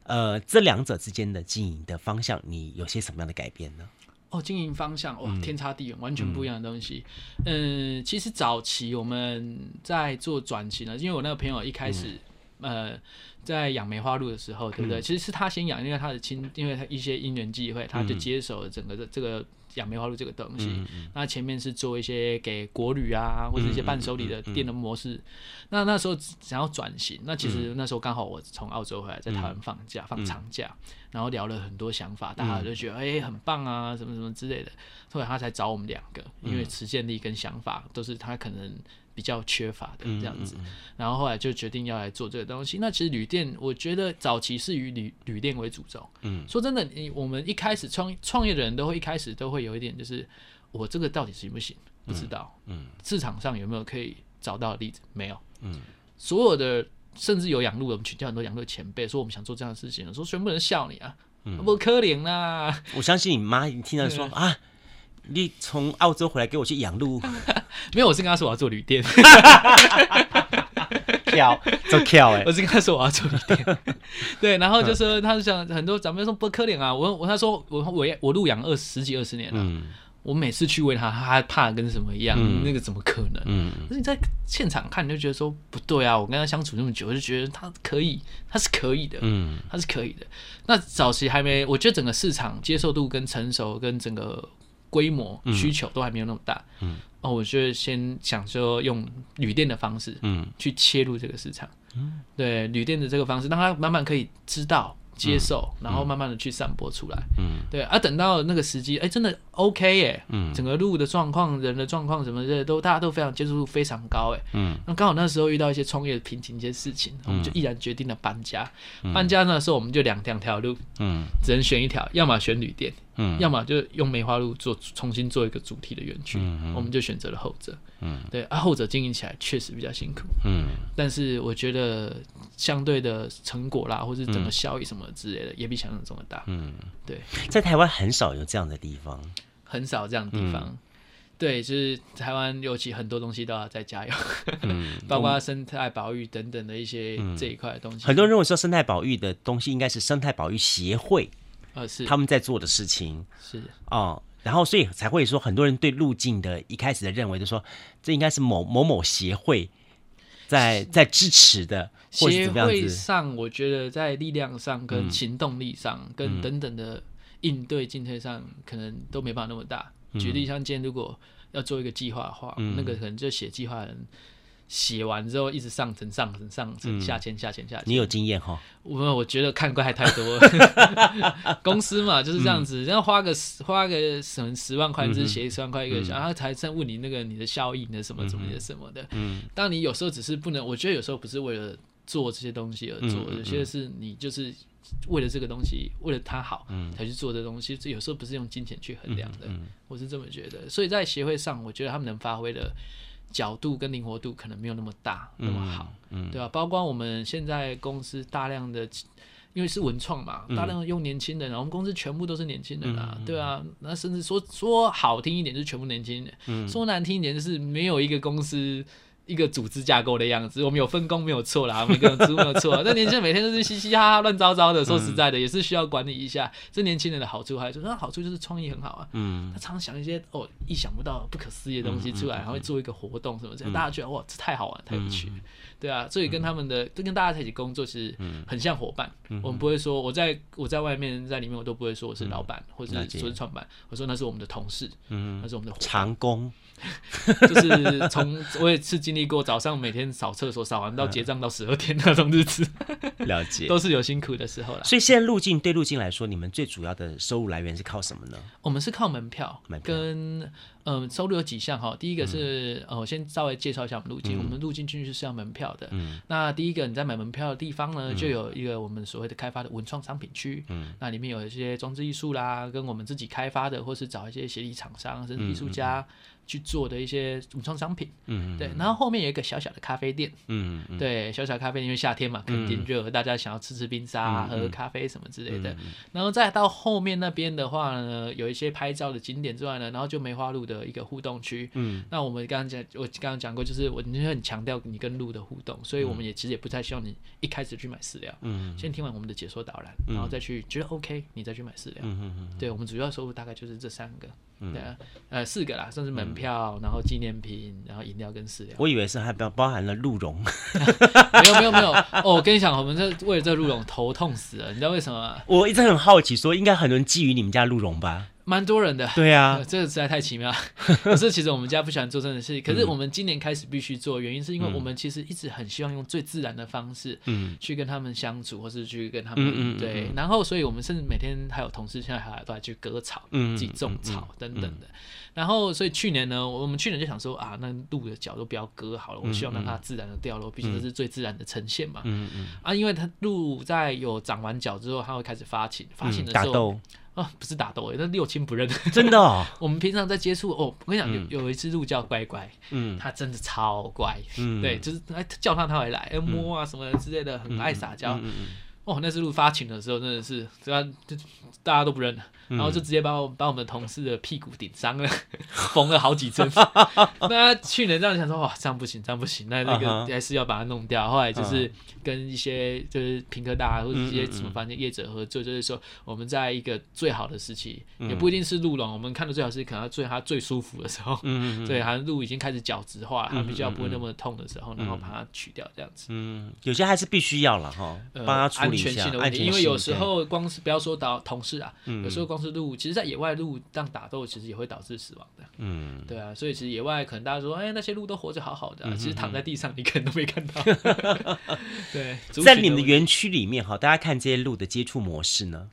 呃，这两者之间的经营的方向，你有些什么样的改变呢？哦，经营方向哇，天差地远，完全不一样的东西。嗯，其实早期我们在做转型呢，因为我那个朋友一开始，呃。在养梅花鹿的时候，对不对？其实是他先养，因为他的亲，因为他一些因缘际会，他就接手了整个的这个养梅花鹿这个东西。那前面是做一些给国旅啊，或者一些伴手礼的店的模式。那那时候想要转型，那其实那时候刚好我从澳洲回来，在台湾放假放长假。然后聊了很多想法，大家就觉得哎、欸、很棒啊，什么什么之类的。后来他才找我们两个，因为实践力跟想法都是他可能比较缺乏的这样子。然后后来就决定要来做这个东西。那其实旅店，我觉得早期是以旅旅店为主轴。嗯，说真的，你我们一开始创创业的人都会一开始都会有一点，就是我这个到底行不行？不知道。嗯，市场上有没有可以找到的例子？没有。嗯，所有的。甚至有养鹿，我们请教很多养路的前辈，说我们想做这样的事情，说全部人笑你啊，不可怜啦。我相信你妈一听到说 啊，你从澳洲回来给我去养鹿，没有，我是跟他说我要做旅店，跳做跳哎，我是跟他说我要做旅店，对，然后就说他就想很多长辈说不可怜啊，我我他说我我我鹿养二十几二十年了。嗯我每次去喂它，它还怕跟什么一样？嗯、那个怎么可能？嗯，可是你在现场看，你就觉得说不对啊！我跟他相处那么久，我就觉得它可以，它是可以的，嗯，它是可以的。那早期还没，我觉得整个市场接受度跟成熟跟整个规模需求都还没有那么大，嗯，哦，我觉得先想说用旅店的方式，嗯，去切入这个市场，嗯，对，旅店的这个方式，让他慢慢可以知道。接受，然后慢慢的去散播出来。嗯，对啊，等到那个时机，哎，真的 OK 耶。嗯，整个路的状况、人的状况什么的，都大家都非常接受度非常高。哎，嗯，那刚好那时候遇到一些创业的瓶颈、一些事情，我们就毅然决定了搬家。搬家那时候我们就两两条路，嗯，只能选一条，要么选旅店。嗯，要么就用梅花鹿做重新做一个主题的园区，嗯、我们就选择了后者。嗯，对啊，后者经营起来确实比较辛苦。嗯，但是我觉得相对的成果啦，或是整个效益什么之类的，也比想象中的大。嗯，对，在台湾很少有这样的地方，很少这样的地方。嗯、对，就是台湾尤其很多东西都要再加油。嗯，包括生态保育等等的一些这一块的东西。很多人认为说生态保育的东西应该是生态保育协会。呃，是他们在做的事情，是哦，然后所以才会说很多人对路径的一开始的认为，就说这应该是某某某协会在在支持的，或者怎么样子。协会上，我觉得在力量上、跟行动力上、嗯、跟等等的应对进退上，可能都没办法那么大。嗯、举例像今天如果要做一个计划的话，嗯、那个可能就写计划的人。写完之后一直上层上层上层下签下签下签，你有经验哈？我我觉得看怪太多了，公司嘛就是这样子，然后花个十花个什么十万块，只是写十万块一个然后才在问你那个你的效益的什么什么的什么的。嗯，当你有时候只是不能，我觉得有时候不是为了做这些东西而做，有些是你就是为了这个东西，为了他好，才去做这东西。这有时候不是用金钱去衡量的，我是这么觉得。所以在协会上，我觉得他们能发挥的。角度跟灵活度可能没有那么大，那么好，嗯，嗯对吧？包括我们现在公司大量的，因为是文创嘛，大量的用年轻人，然后我们公司全部都是年轻人啊，嗯、对啊，那甚至说说好听一点，就是全部年轻人，嗯、说难听一点，就是没有一个公司。一个组织架构的样子，我们有分工没有错啦，每个人职务没有错。但年轻人每天都是嘻嘻哈哈、乱糟糟的，说实在的，也是需要管理一下。这年轻人的好处还是说，那好处就是创意很好啊。嗯，他常常想一些哦，意想不到、不可思议的东西出来，然后会做一个活动什么这样，大家觉得哇，这太好玩、太有趣。对啊，所以跟他们的，就跟大家在一起工作，其实很像伙伴。我们不会说，我在我在外面，在里面，我都不会说我是老板，或者说是创办。我说那是我们的同事，嗯，那是我们的长工。就是从我也是经历过早上每天扫厕所扫完到结账到十二点那种日子，了解都是有辛苦的时候了。所以现在路径对路径来说，你们最主要的收入来源是靠什么呢？我们是靠门票，门票跟嗯收入有几项哈。第一个是呃，我先稍微介绍一下我们路径。我们路径进去是要门票的。嗯。那第一个你在买门票的地方呢，就有一个我们所谓的开发的文创商品区。嗯。那里面有一些装置艺术啦，跟我们自己开发的，或是找一些协力厂商甚至艺术家。去做的一些文创商品，嗯，对，然后后面有一个小小的咖啡店，嗯，对，小小咖啡店，因为夏天嘛，肯定热，大家想要吃吃冰沙、喝喝咖啡什么之类的。然后再到后面那边的话呢，有一些拍照的景点之外呢，然后就梅花鹿的一个互动区，嗯，那我们刚刚讲，我刚刚讲过，就是我你很强调你跟鹿的互动，所以我们也其实也不太希望你一开始去买饲料，嗯，先听完我们的解说导览，然后再去觉得 OK，你再去买饲料，嗯嗯，对，我们主要收入大概就是这三个。对啊，呃，四个啦，算是门票，然后纪念品，然后饮料跟饲料。我以为是还包包含了鹿茸。没有没有没有哦，我跟你讲，我们这为了这鹿茸头痛死了，你知道为什么吗？我一直很好奇，说应该很多人觊觎你们家鹿茸吧？蛮多人的，对啊，呃、这个实在太奇妙。可是其实我们家不喜欢做这样的事，可是我们今年开始必须做，原因是因为我们其实一直很希望用最自然的方式，嗯，去跟他们相处，或是去跟他们，对。然后，所以我们甚至每天还有同事现在还都还去割草，嗯，自己种草等等的。然后，所以去年呢，我们去年就想说啊，那鹿的角都不要割好了，我希望让它自然的掉落，毕竟这是最自然的呈现嘛。嗯嗯。啊，因为它鹿在有长完角之后，它会开始发情，发情的时候。哦，不是打斗，那六亲不认，真的。哦，我们平常在接触哦，我跟你讲，有有一只鹿叫乖乖，嗯，它真的超乖，嗯，对，就是哎叫它它会来，哎摸啊什么之类的，很爱撒娇。哦，那只鹿发情的时候真的是，只要就大家都不认了。然后就直接把我把我们同事的屁股顶伤了，缝了好几针。那去年这样想说，哇，这样不行，这样不行，那那个还是要把它弄掉。后来就是跟一些就是平科大或者一些什么房间业者合作，就是说我们在一个最好的时期，也不一定是鹿茸，我们看的最好是可能最它最舒服的时候，对，好像鹿已经开始角质化，它比较不会那么痛的时候，然后把它取掉这样子。嗯，有些还是必须要了哈，帮它安全性的问题，因为有时候光是不要说导同事啊，有时候光是路，其实，在野外路这样打斗，其实也会导致死亡的。嗯，对啊，所以其实野外可能大家说，哎，那些鹿都活着好好的，其实躺在地上，你可能都没看到。对，在你们的园区里面哈，大家看这些鹿的接触模式呢？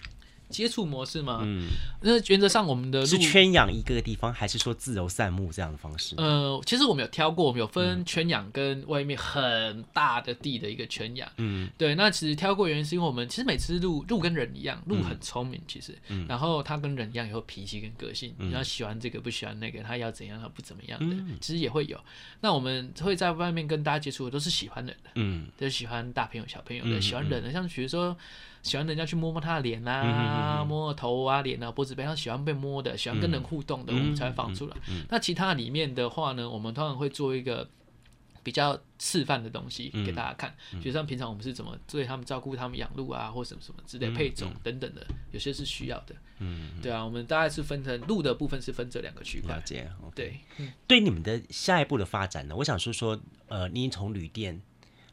接触模式吗？嗯，那原则上我们的是圈养一个地方，还是说自由散牧这样的方式？呃，其实我们有挑过，我们有分圈养跟外面很大的地的一个圈养。嗯，对，那其实挑过原因是因为我们其实每次鹿鹿跟人一样，鹿很聪明，其实，嗯然后它跟人一样有脾气跟个性，然后喜欢这个不喜欢那个，它要怎样它不怎么样的，其实也会有。那我们会在外面跟大家接触的都是喜欢人的，嗯，都喜欢大朋友小朋友的，喜欢人的，像比如说。喜欢人家去摸摸他的脸啊，摸摸头啊、脸啊、脖子背上，喜欢被摸的，喜欢跟人互动的，我们才会放出来。那其他里面的话呢，我们通常会做一个比较示范的东西给大家看，就像平常我们是怎么对他们照顾他们养鹿啊，或什么什么之类配种等等的，有些是需要的。嗯，对啊，我们大概是分成鹿的部分是分这两个区块。了解。对，对你们的下一步的发展呢，我想说说，呃，你从旅店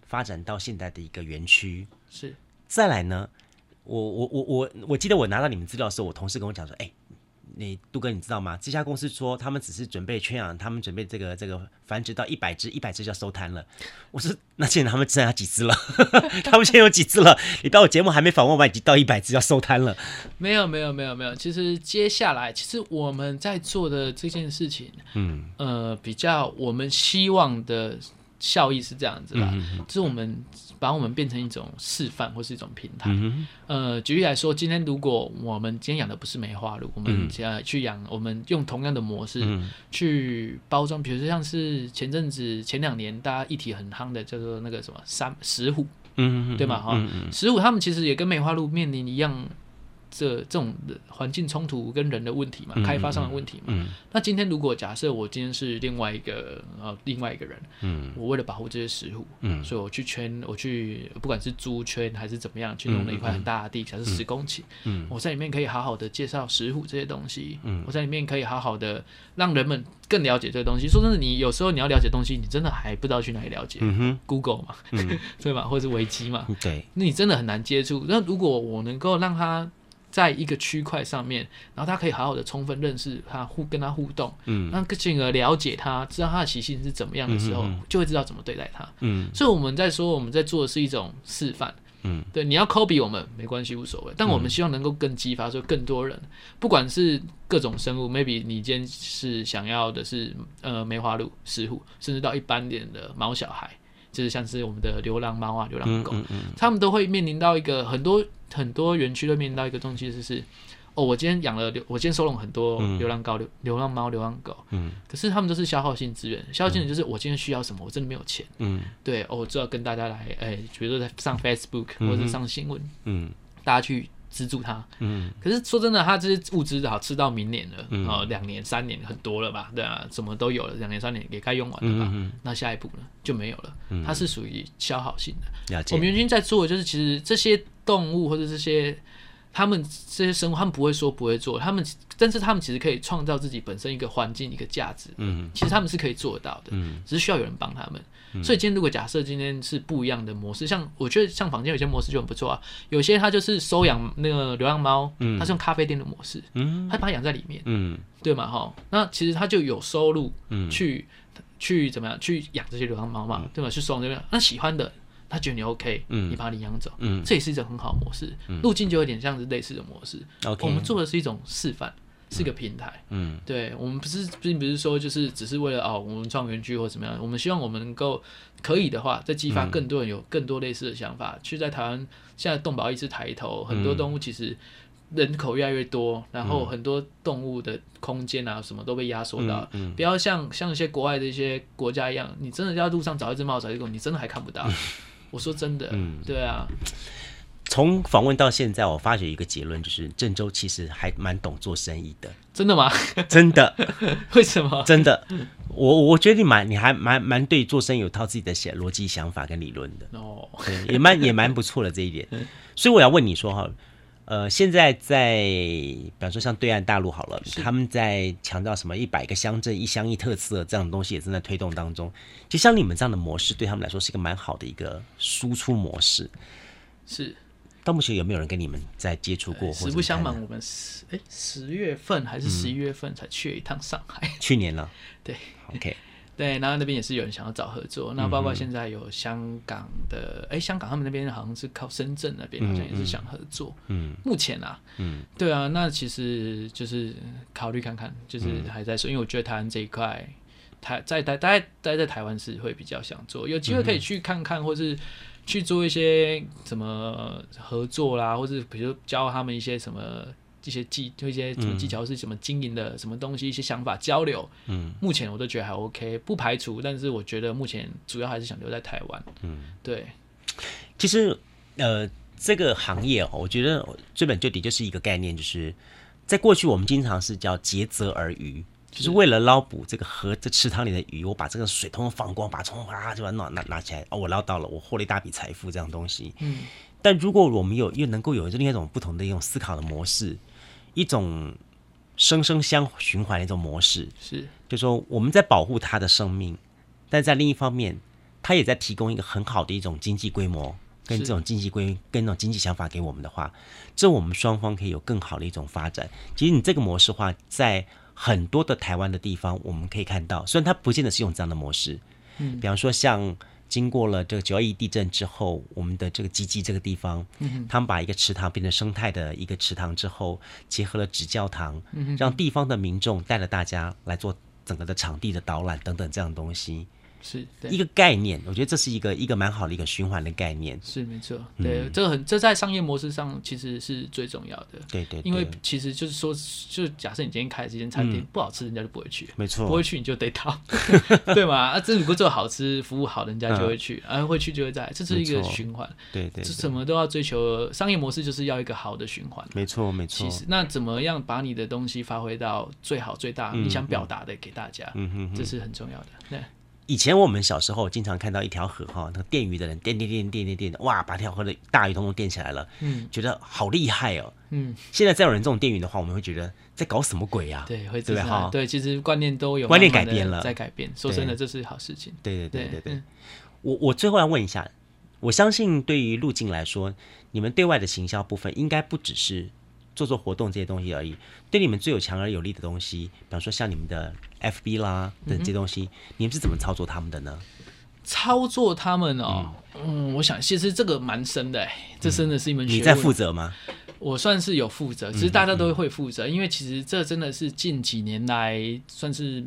发展到现在的一个园区是。再来呢，我我我我我记得我拿到你们资料的时候，我同事跟我讲说，哎、欸，你杜哥你知道吗？这家公司说他们只是准备圈养，他们准备这个这个繁殖到一百只，一百只就要收摊了。我说那现在他们剩下几只了？他们现在有几只了？你到我节目还没访问完，已经到一百只要收摊了。没有没有没有没有，其实接下来其实我们在做的这件事情，嗯呃，比较我们希望的效益是这样子的，就是我们。把我们变成一种示范或是一种平台。呃，举例来说，今天如果我们今天养的不是梅花鹿，我们想要去养，嗯、我们用同样的模式去包装，比如说像是前阵子前两年大家议题很夯的叫做那个什么三石虎，嗯哼对吗？哈、石虎他们其实也跟梅花鹿面临一样。这这种环境冲突跟人的问题嘛，开发商的问题嘛。嗯嗯、那今天如果假设我今天是另外一个呃另外一个人，嗯，我为了保护这些石虎，嗯，所以我去圈，我去不管是猪圈还是怎么样，去弄了一块很大的地，假设十公顷，嗯，我在里面可以好好的介绍石虎这些东西，嗯，我在里面可以好好的让人们更了解这个东西。说真的，你有时候你要了解东西，你真的还不知道去哪里了解，嗯哼，Google 嘛，嗯、对吧？或者是维基嘛，对，那你真的很难接触。那如果我能够让他在一个区块上面，然后他可以好好的充分认识他，互跟他互动，嗯，那进而了解他，知道他的习性是怎么样的时候，就会知道怎么对待他，嗯。所以我们在说，我们在做的是一种示范，嗯，对，你要 copy 我们没关系，无所谓。但我们希望能够更激发出更多人，不管是各种生物，maybe 你今天是想要的是呃梅花鹿、石虎，甚至到一般点的毛小孩。就是像是我们的流浪猫啊、流浪狗，嗯、他们都会面临到一个很多很多园区都面临到一个东西，就是哦，我今天养了流，我今天收容很多流浪狗、流流浪猫、流浪狗，嗯，可是他们都是消耗性资源，消耗性的就是我今天需要什么，我真的没有钱，嗯，对，哦，我就要跟大家来，哎，比如说在上 Facebook 或者上新闻，嗯，大家去。资助他，嗯，可是说真的，他这些物资好吃到明年了，嗯、哦，两年三年很多了吧，对啊，什么都有了，两年三年也该用完了吧，嗯、那下一步呢？就没有了，嗯、它是属于消耗性的。我们原先在做的就是，其实这些动物或者这些。他们这些生物，他们不会说不会做，他们但是他们其实可以创造自己本身一个环境一个价值，嗯，其实他们是可以做到的，嗯，只是需要有人帮他们。嗯、所以今天如果假设今天是不一样的模式，像我觉得像坊间有些模式就很不错啊，有些它就是收养那个流浪猫，嗯，他是用咖啡店的模式，嗯，他把它养在里面，嗯，对嘛哈，那其实它就有收入，嗯，去去怎么样去养这些流浪猫嘛，嗯、对吧？去收养这边，那喜欢的他觉得你 OK，嗯，你把它领养走，嗯，这也是一种很好的模式，嗯，路径就有点像是类似的模式，OK，我们做的是一种示范。是个平台，嗯，对，我们不是并不是说就是只是为了哦，我们创园区或怎么样，我们希望我们能够可以的话，再激发更多人有更多类似的想法，去在台湾现在动保意识抬头，很多动物其实人口越来越多，然后很多动物的空间啊什么都被压缩到，不要像像一些国外的一些国家一样，你真的在路上找一只猫找一只狗，你真的还看不到。我说真的，对啊。从访问到现在，我发觉一个结论，就是郑州其实还蛮懂做生意的。真的吗？真的？为什么？真的？我我觉得你蛮，你还蛮蛮对做生意有套自己的想逻辑想法跟理论的。哦，对，也蛮也蛮不错的这一点。所以我要问你说哈，呃，现在在，比方说像对岸大陆好了，他们在强调什么一百个乡镇一乡一特色这样的东西，也正在推动当中。其实像你们这样的模式，对他们来说是一个蛮好的一个输出模式。是。到目前有没有人跟你们在接触过？实不相瞒，我们十哎十月份还是十一月份才去了一趟上海。去年了。对，OK，对，然后那边也是有人想要找合作。那包括现在有香港的，哎，香港他们那边好像是靠深圳那边，好像也是想合作。嗯，目前啊，嗯，对啊，那其实就是考虑看看，就是还在说，因为我觉得台湾这一块，台在待待待在台湾是会比较想做，有机会可以去看看，或是。去做一些什么合作啦，或者比如教他们一些什么一些技，就一些什么技巧是什么经营的什么东西，一些想法交流。嗯，目前我都觉得还 OK，不排除，但是我觉得目前主要还是想留在台湾。嗯，对。其实呃，这个行业哦，我觉得追本究底就是一个概念，就是在过去我们经常是叫竭泽而渔。就是为了捞捕这个河这池塘里的鱼，我把这个水通通放光，把葱啊就把它拿拿拿起来，哦，我捞到了，我获了一大笔财富这样东西。嗯，但如果我们有又能够有另一种不同的一种思考的模式，一种生生相循环的一种模式，是，就说我们在保护它的生命，但在另一方面，它也在提供一个很好的一种经济规模，跟这种经济规跟那种经济想法给我们的话，这我们双方可以有更好的一种发展。其实你这个模式的话，在很多的台湾的地方，我们可以看到，虽然它不见得是用这样的模式，嗯，比方说像经过了这个九二一地震之后，我们的这个基基这个地方，嗯，他们把一个池塘变成生态的一个池塘之后，结合了纸教堂，嗯，让地方的民众带着大家来做整个的场地的导览等等这样的东西。是一个概念，我觉得这是一个一个蛮好的一个循环的概念。是没错，对，嗯、这个很这在商业模式上其实是最重要的。对对，对，因为其实就是说，就假设你今天开这间餐厅、嗯、不好吃，人家就不会去。没错，不会去你就得逃，对吗？啊，这如果做好吃，服务好，人家就会去，啊，会去就会在，这是一个循环。对对，对，这什么都要追求商业模式，就是要一个好的循环。没错没错。其实那怎么样把你的东西发挥到最好最大，嗯、你想表达的给大家，嗯哼，这是很重要的。对。以前我们小时候经常看到一条河哈，那个电鱼的人电电电电电电的，哇，把这条河的大鱼通通电起来了，嗯，觉得好厉害哦，嗯。现在再有人这种电鱼的话，我们会觉得在搞什么鬼呀？对，会对哈，对，其实观念都有观念改变了，在改变。说真的，这是好事情。对对对对对。我我最后要问一下，我相信对于路径来说，你们对外的行销部分应该不只是。做做活动这些东西而已，对你们最有强而有力的东西，比方说像你们的 FB 啦等这些东西，嗯、你们是怎么操作他们的呢？操作他们哦，嗯，嗯，我想其实这个蛮深的，哎，这真的是一门学问。你在负责吗？我算是有负责，其实大家都会负责，嗯嗯，因为其实这真的是近几年来算是。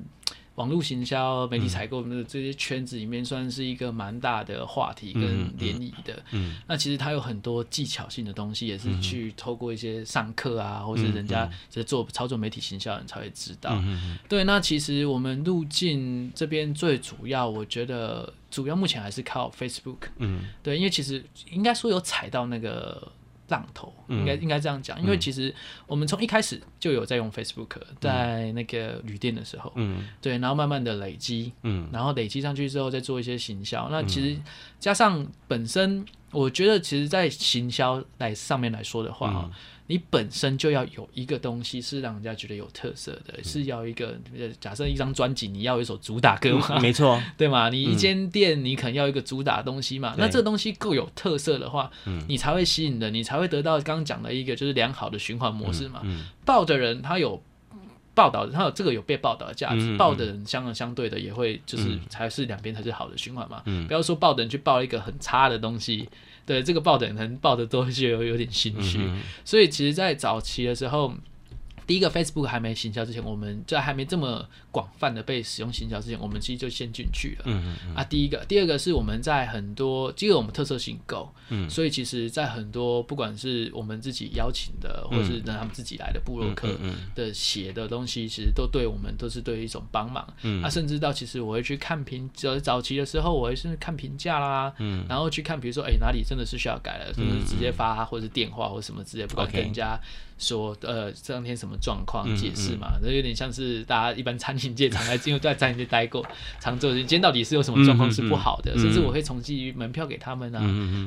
网络行销、媒体采购的这些圈子里面，算是一个蛮大的话题跟涟漪的。嗯，嗯，那其实它有很多技巧性的东西，也是去透过一些上课啊，或者人家在做操作媒体行销人才会知道。嗯，对，那其实我们路径这边最主要，我觉得主要目前还是靠 Facebook。嗯，对，因为其实应该说有踩到那个。浪头应该应该这样讲，因为其实我们从一开始就有在用 Facebook，在那个旅店的时候，嗯，对，然后慢慢的累积，嗯，然后累积上去之后再做一些行销。那其实加上本身，我觉得其实，在行销来上面来说的话，你本身就要有一个东西是让人家觉得有特色的，嗯、是要一个假设一张专辑你要有一首主打歌嘛？嗯、没错，对嘛？你一间店你可能要一个主打东西嘛？嗯、那这东西够有特色的话，嗯、你才会吸引人，你才会得到刚刚讲的一个就是良好的循环模式嘛。报的人他有。报道的，他有这个有被报道的价值，嗯嗯、报的人相相对的也会就是才是两边才是好的循环嘛。嗯、不要说报的人去报一个很差的东西，对这个报的人可能报的多就有有点心虚。所以其实，在早期的时候，第一个 Facebook 还没行销之前，我们在还没这么广泛的被使用行销之前，我们其实就先进去了。嗯嗯、啊，第一个，第二个是我们在很多，第一个我们特色性够，嗯，所以其实，在很多不管是我们自己邀请的，或是让他们自己来的部落客的写的东西，其实都对我们都是对一种帮忙。嗯，啊，甚至到其实我会去看评，就早期的时候，我会甚至看评价啦，嗯，然后去看，比如说，哎，哪里真的是需要改了，就是直接发或者是电话或什么之类，不管跟人家。说呃，这两天什么状况解释嘛？那、嗯嗯、有点像是大家一般餐饮界常来，因为在餐饮界待过，常做的。今天到底是有什么状况是不好的？甚至我会重寄门票给他们啊，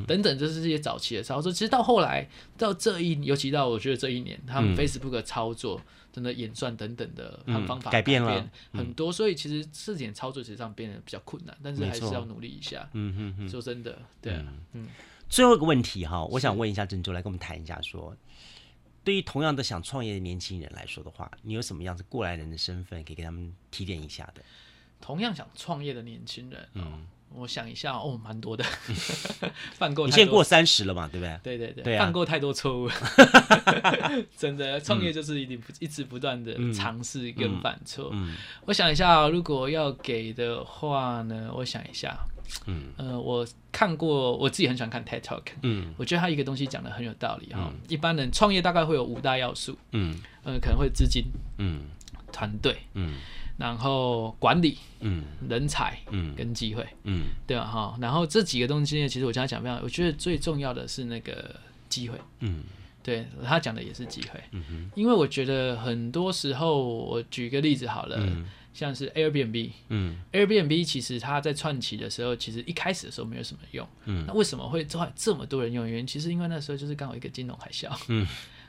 等等，这是这些早期的操作。其实到后来，到这一，尤其到我觉得这一年，他们 Facebook 的操作真的演算等等的，他方法改变了很多。所以其实这点操作实际上变得比较困难，但是还是要努力一下。嗯嗯嗯、说真的，对啊，嗯。最后一个问题哈，我想问一下珍珠，来跟我们谈一下说。对于同样的想创业的年轻人来说的话，你有什么样子过来人的身份可以给他们提点一下的？同样想创业的年轻人，嗯，我想一下，哦，蛮多的，犯过。你现在过三十了嘛？对不对？对对对，对啊，犯过太多错误，真的，创业就是一定一直不断的尝试跟犯错。嗯，我想一下，如果要给的话呢，我想一下。嗯，呃，我看过，我自己很喜欢看 TED Talk。嗯，我觉得他一个东西讲的很有道理哈。一般人创业大概会有五大要素。嗯，呃，可能会资金。嗯，团队。嗯，然后管理。嗯，人才。嗯，跟机会。嗯，对吧？哈，然后这几个东西呢，其实我刚才讲非常，我觉得最重要的是那个机会。嗯，对他讲的也是机会。嗯哼，因为我觉得很多时候，我举个例子好了。像是 Airbnb，嗯，Airbnb 其实它在串起的时候，其实一开始的时候没有什么用，嗯，那为什么会这这么多人用？原因其实因为那时候就是刚好一个金融海啸，嗯，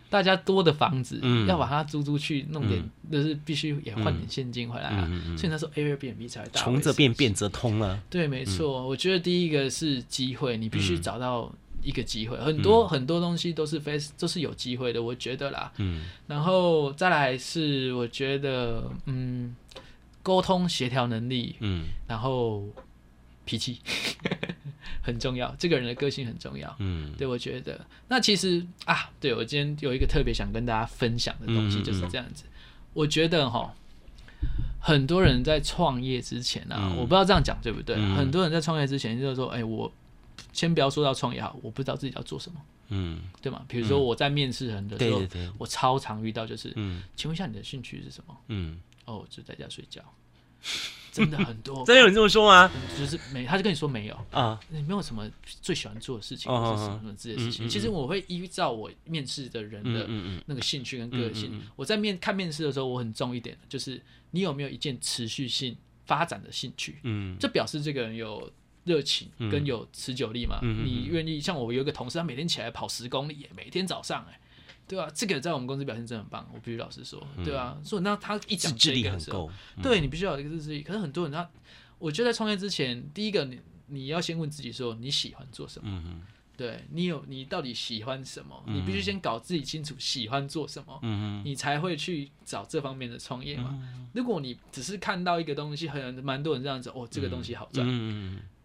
大家多的房子，嗯，要把它租出去，弄点，就是必须也换点现金回来啊，所以那时候 Airbnb 才大。穷则变，变则通了。对，没错，我觉得第一个是机会，你必须找到一个机会，很多很多东西都是 face 都是有机会的，我觉得啦，嗯，然后再来是我觉得，嗯。沟通协调能力，嗯，然后脾气 很重要，这个人的个性很重要，嗯，对，我觉得。那其实啊，对，我今天有一个特别想跟大家分享的东西就是这样子，嗯嗯、我觉得哈，很多人在创业之前啊，嗯、我不知道这样讲对不对，嗯、很多人在创业之前就是说，哎，我先不要说到创业哈，我不知道自己要做什么，嗯，对吗？比如说我在面试人的时候，嗯、对对对，我超常遇到就是，嗯，请问一下你的兴趣是什么？嗯。哦，就在家睡觉，真的很多。真的有人这么说吗？就是没，他就跟你说没有啊，你没有什么最喜欢做的事情，或者是什么什么之类的事情。其实我会依照我面试的人的那个兴趣跟个性，我在面看面试的时候，我很重一点，就是你有没有一件持续性发展的兴趣？嗯，这表示这个人有热情跟有持久力嘛。你愿意像我有一个同事，他每天起来跑十公里，每天早上哎。对啊，这个在我们公司表现真的很棒，我必须老实说，对啊，所以那他一讲这个的时候，对你必须要有一个自制力。可是很多人他，我觉得在创业之前，第一个你你要先问自己说你喜欢做什么？对你有你到底喜欢什么？你必须先搞自己清楚喜欢做什么，你才会去找这方面的创业嘛。如果你只是看到一个东西，很蛮多人这样子，哦，这个东西好赚，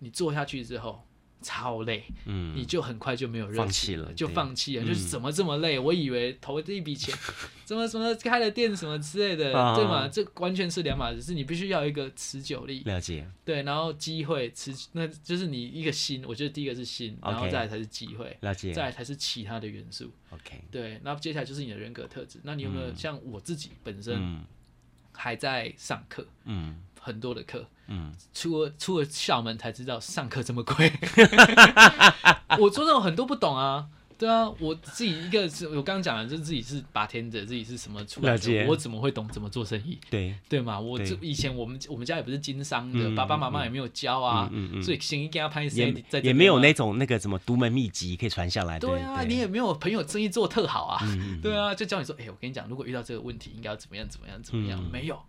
你做下去之后。超累，嗯，你就很快就没有热情了，就放弃了，就是怎么这么累？我以为投这一笔钱，怎么什么开了店什么之类的，对吗？这完全是两码子是，你必须要一个持久力，了解，对，然后机会持，那就是你一个心，我觉得第一个是心，然后再来才是机会，了解，再来才是其他的元素，OK，对，那接下来就是你的人格特质，那你有没有像我自己本身还在上课，嗯。很多的课，嗯，出了出了校门才知道上课这么贵。我说的很多不懂啊，对啊，我自己一个是我刚刚讲的，就是自己是 bartender，自己是什么出来的，我怎么会懂怎么做生意？对。对嘛，我这以前我们我们家也不是经商的，爸爸妈妈也没有教啊，所以先给他拍也也没有那种那个什么独门秘籍可以传下来。对啊，你也没有朋友生意做特好啊，对啊，就教你说，哎，我跟你讲，如果遇到这个问题，应该要怎么样怎么样怎么样？没有，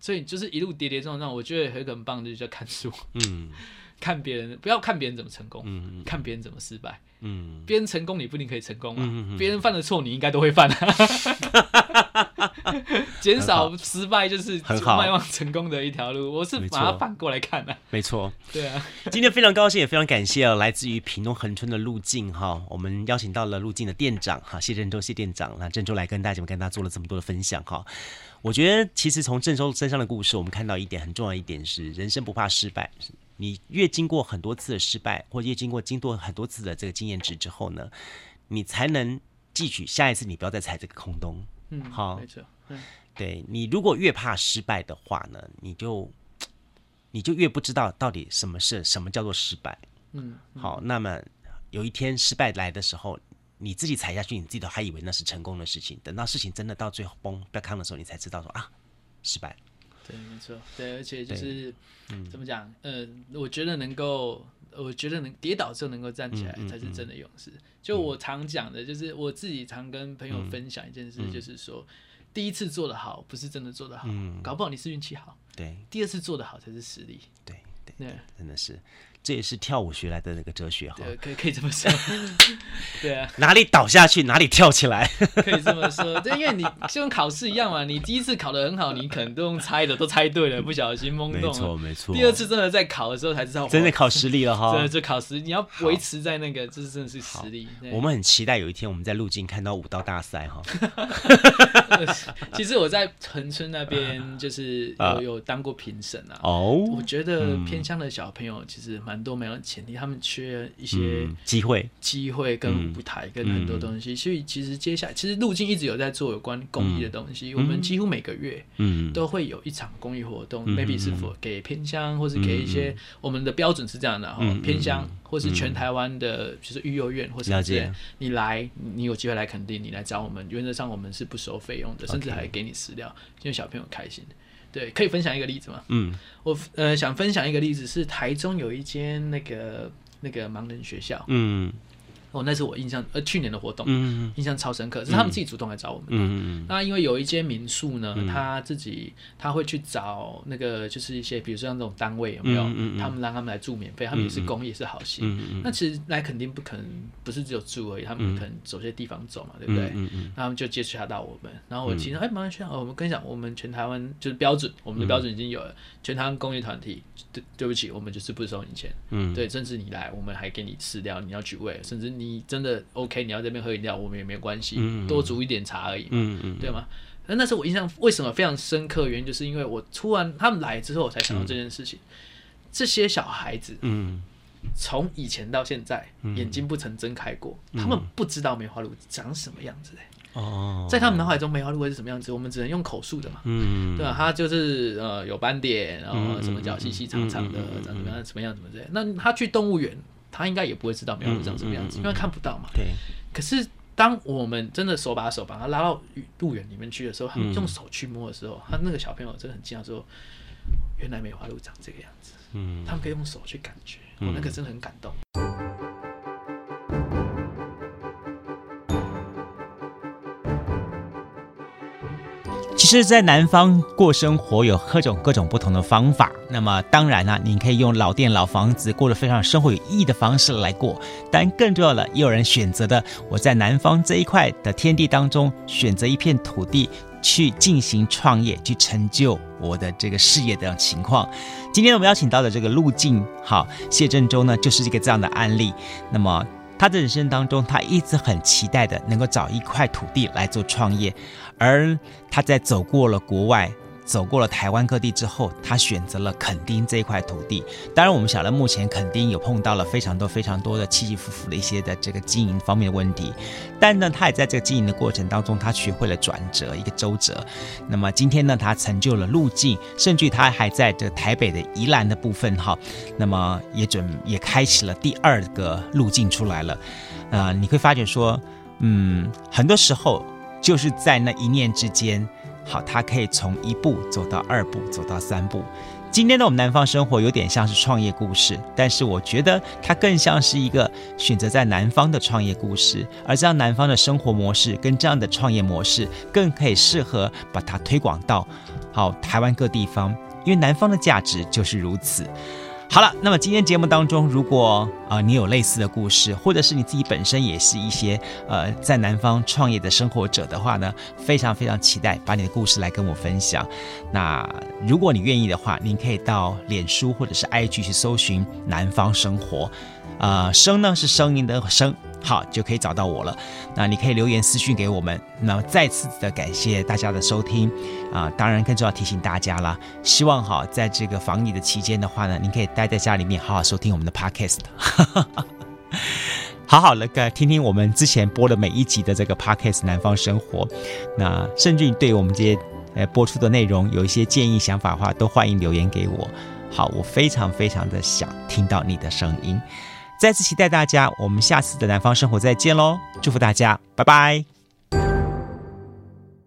所以就是一路跌跌撞撞，我觉得很很棒，就是叫看书，嗯。看别人，不要看别人怎么成功，嗯、看别人怎么失败。嗯，别人成功，你不一定可以成功啊。别、嗯、人犯的错，你应该都会犯啊。减少失败就是迈往成功的一条路。我是把它反过来看的、啊。没错，对啊。今天非常高兴，也非常感谢来自于屏东恒春的路径哈，我们邀请到了路径的店长哈谢振洲谢店长，那振洲来跟大家跟大家做了这么多的分享哈。我觉得其实从郑州身上的故事，我们看到一点很重要一点是，人生不怕失败。你越经过很多次的失败，或者越经过经过很多次的这个经验值之后呢，你才能汲取下一次你不要再踩这个空洞。嗯，好，没错。嗯，对，你如果越怕失败的话呢，你就你就越不知道到底什么是什么叫做失败。嗯，嗯，好，那么有一天失败来的时候，你自己踩下去，你自己都还以为那是成功的事情，等到事情真的到最后崩不要康的时候，你才知道说啊，失败。对，没错，对，而且就是、嗯、怎么讲，呃，我觉得能够，我觉得能跌倒之后能够站起来，才是真的勇士。就我常讲的，就是我自己常跟朋友分享一件事，就是说，嗯、第一次做的好，不是真的做的好，嗯、搞不好你是运气好。对，第二次做的好才是实力。对对对，真的是。这也是跳舞学来的那个哲学哈，对，可以可以这么说，对啊，哪里倒下去哪里跳起来，可以这么说，对，因为你就跟考试一样嘛，你第一次考得很好，你可能都用猜的，都猜对了，不小心懵懂，没错没错，第二次真的在考的时候才知道，真的考实力了哈，真的就考实力，你要维持在那个，这是真的是实力。我们很期待有一天我们在路径看到舞蹈大赛哈。其实我在恒春那边就是有有当过评审啊，哦，我觉得偏乡的小朋友其实。蛮多没有潜力，他们缺一些机会、机会跟舞台跟很多东西，所以其实接下来其实路径一直有在做有关公益的东西。我们几乎每个月都会有一场公益活动，maybe 是否给偏乡，或是给一些我们的标准是这样的哈，偏乡或是全台湾的，就是育幼院或是这些，你来，你有机会来肯定，你来找我们，原则上我们是不收费用的，甚至还给你饲料，因为小朋友开心。对，可以分享一个例子吗？嗯，我呃想分享一个例子是台中有一间那个那个盲人学校，嗯。哦，那是我印象呃去年的活动，嗯、印象超深刻，是他们自己主动来找我们的。嗯、那因为有一间民宿呢，嗯、他自己他会去找那个就是一些比如说像这种单位有没有？嗯、他们让他们来住免费，他们也是公益，也是好心。嗯、那其实来肯定不可能不是只有住而已，他们可能走些地方走嘛，对不对？嗯、那他们就接触到我们，然后我其实哎马上去，我们跟你讲，我们全台湾就是标准，我们的标准已经有了，全台湾公益团体，对对不起，我们就是不收你钱。嗯、对，甚至你来，我们还给你吃掉，你要去喂，甚至。你真的 OK？你要这边喝饮料，我们也没关系，嗯、多煮一点茶而已嘛，嗯嗯、对吗？那那时候我印象为什么非常深刻？原因就是因为我突然他们来之后，我才想到这件事情。嗯、这些小孩子，从、嗯、以前到现在，嗯、眼睛不曾睁开过，嗯、他们不知道梅花鹿长什么样子、欸哦，在他们脑海中梅花鹿会是什么样子？我们只能用口述的嘛，嗯，对吧？他就是呃有斑点，然后什么脚细细长长的，长什么样？什么样？怎么样？那他去动物园。他应该也不会知道梅花鹿长什么样子，因为看不到嘛。对。可是当我们真的手把手把他拉到路园里面去的时候，他们用手去摸的时候，他那个小朋友真的很惊讶，说：“原来梅花鹿长这个样子。”嗯。他们可以用手去感觉，我那个真的很感动。其实，在南方过生活有各种各种不同的方法。那么，当然呢、你可以用老店、老房子，过得非常生活有意义的方式来过。但更重要的，也有人选择的，我在南方这一块的天地当中，选择一片土地去进行创业，去成就我的这个事业的情况。今天我们邀请到的这个路径，好，谢振洲呢，就是一个这样的案例。那么。他的人生当中，他一直很期待的能够找一块土地来做创业，而他在走过了国外，走过了台湾各地之后，他选择了垦丁这一块土地。当然，我们晓得目前垦丁有碰到了非常多非常多的起起伏伏的一些的这个经营方面的问题，但呢，他也在这个经营的过程当中，他学会了转折，一个周折。那么今天呢，他成就了路径，甚至他还在这台北的宜兰的部分哈，那么也准也开启了第二个路径出来了。呃，你会发觉说，嗯，很多时候就是在那一念之间。好，他可以从一步走到二步，走到三步。今天的我们南方生活有点像是创业故事，但是我觉得它更像是一个选择在南方的创业故事。而这样南方的生活模式跟这样的创业模式，更可以适合把它推广到好台湾各地方，因为南方的价值就是如此。好了，那么今天节目当中，如果呃你有类似的故事，或者是你自己本身也是一些呃在南方创业的生活者的话呢，非常非常期待把你的故事来跟我分享。那如果你愿意的话，您可以到脸书或者是 IG 去搜寻“南方生活”，呃，声呢是声音的声。好，就可以找到我了。那你可以留言私讯给我们。那再次的感谢大家的收听啊、当然更重要提醒大家了，希望哈，在这个防疫的期间的话呢，您可以待在家里面，好好收听我们的 Podcast，好好的个听听我们之前播的每一集的这个 Podcast 南方生活。那甚至于对我们这些呃播出的内容有一些建议想法的话，都欢迎留言给我。好，我非常非常的想听到你的声音。再次期待大家，我们下次的南方生活再见喽！祝福大家，拜拜。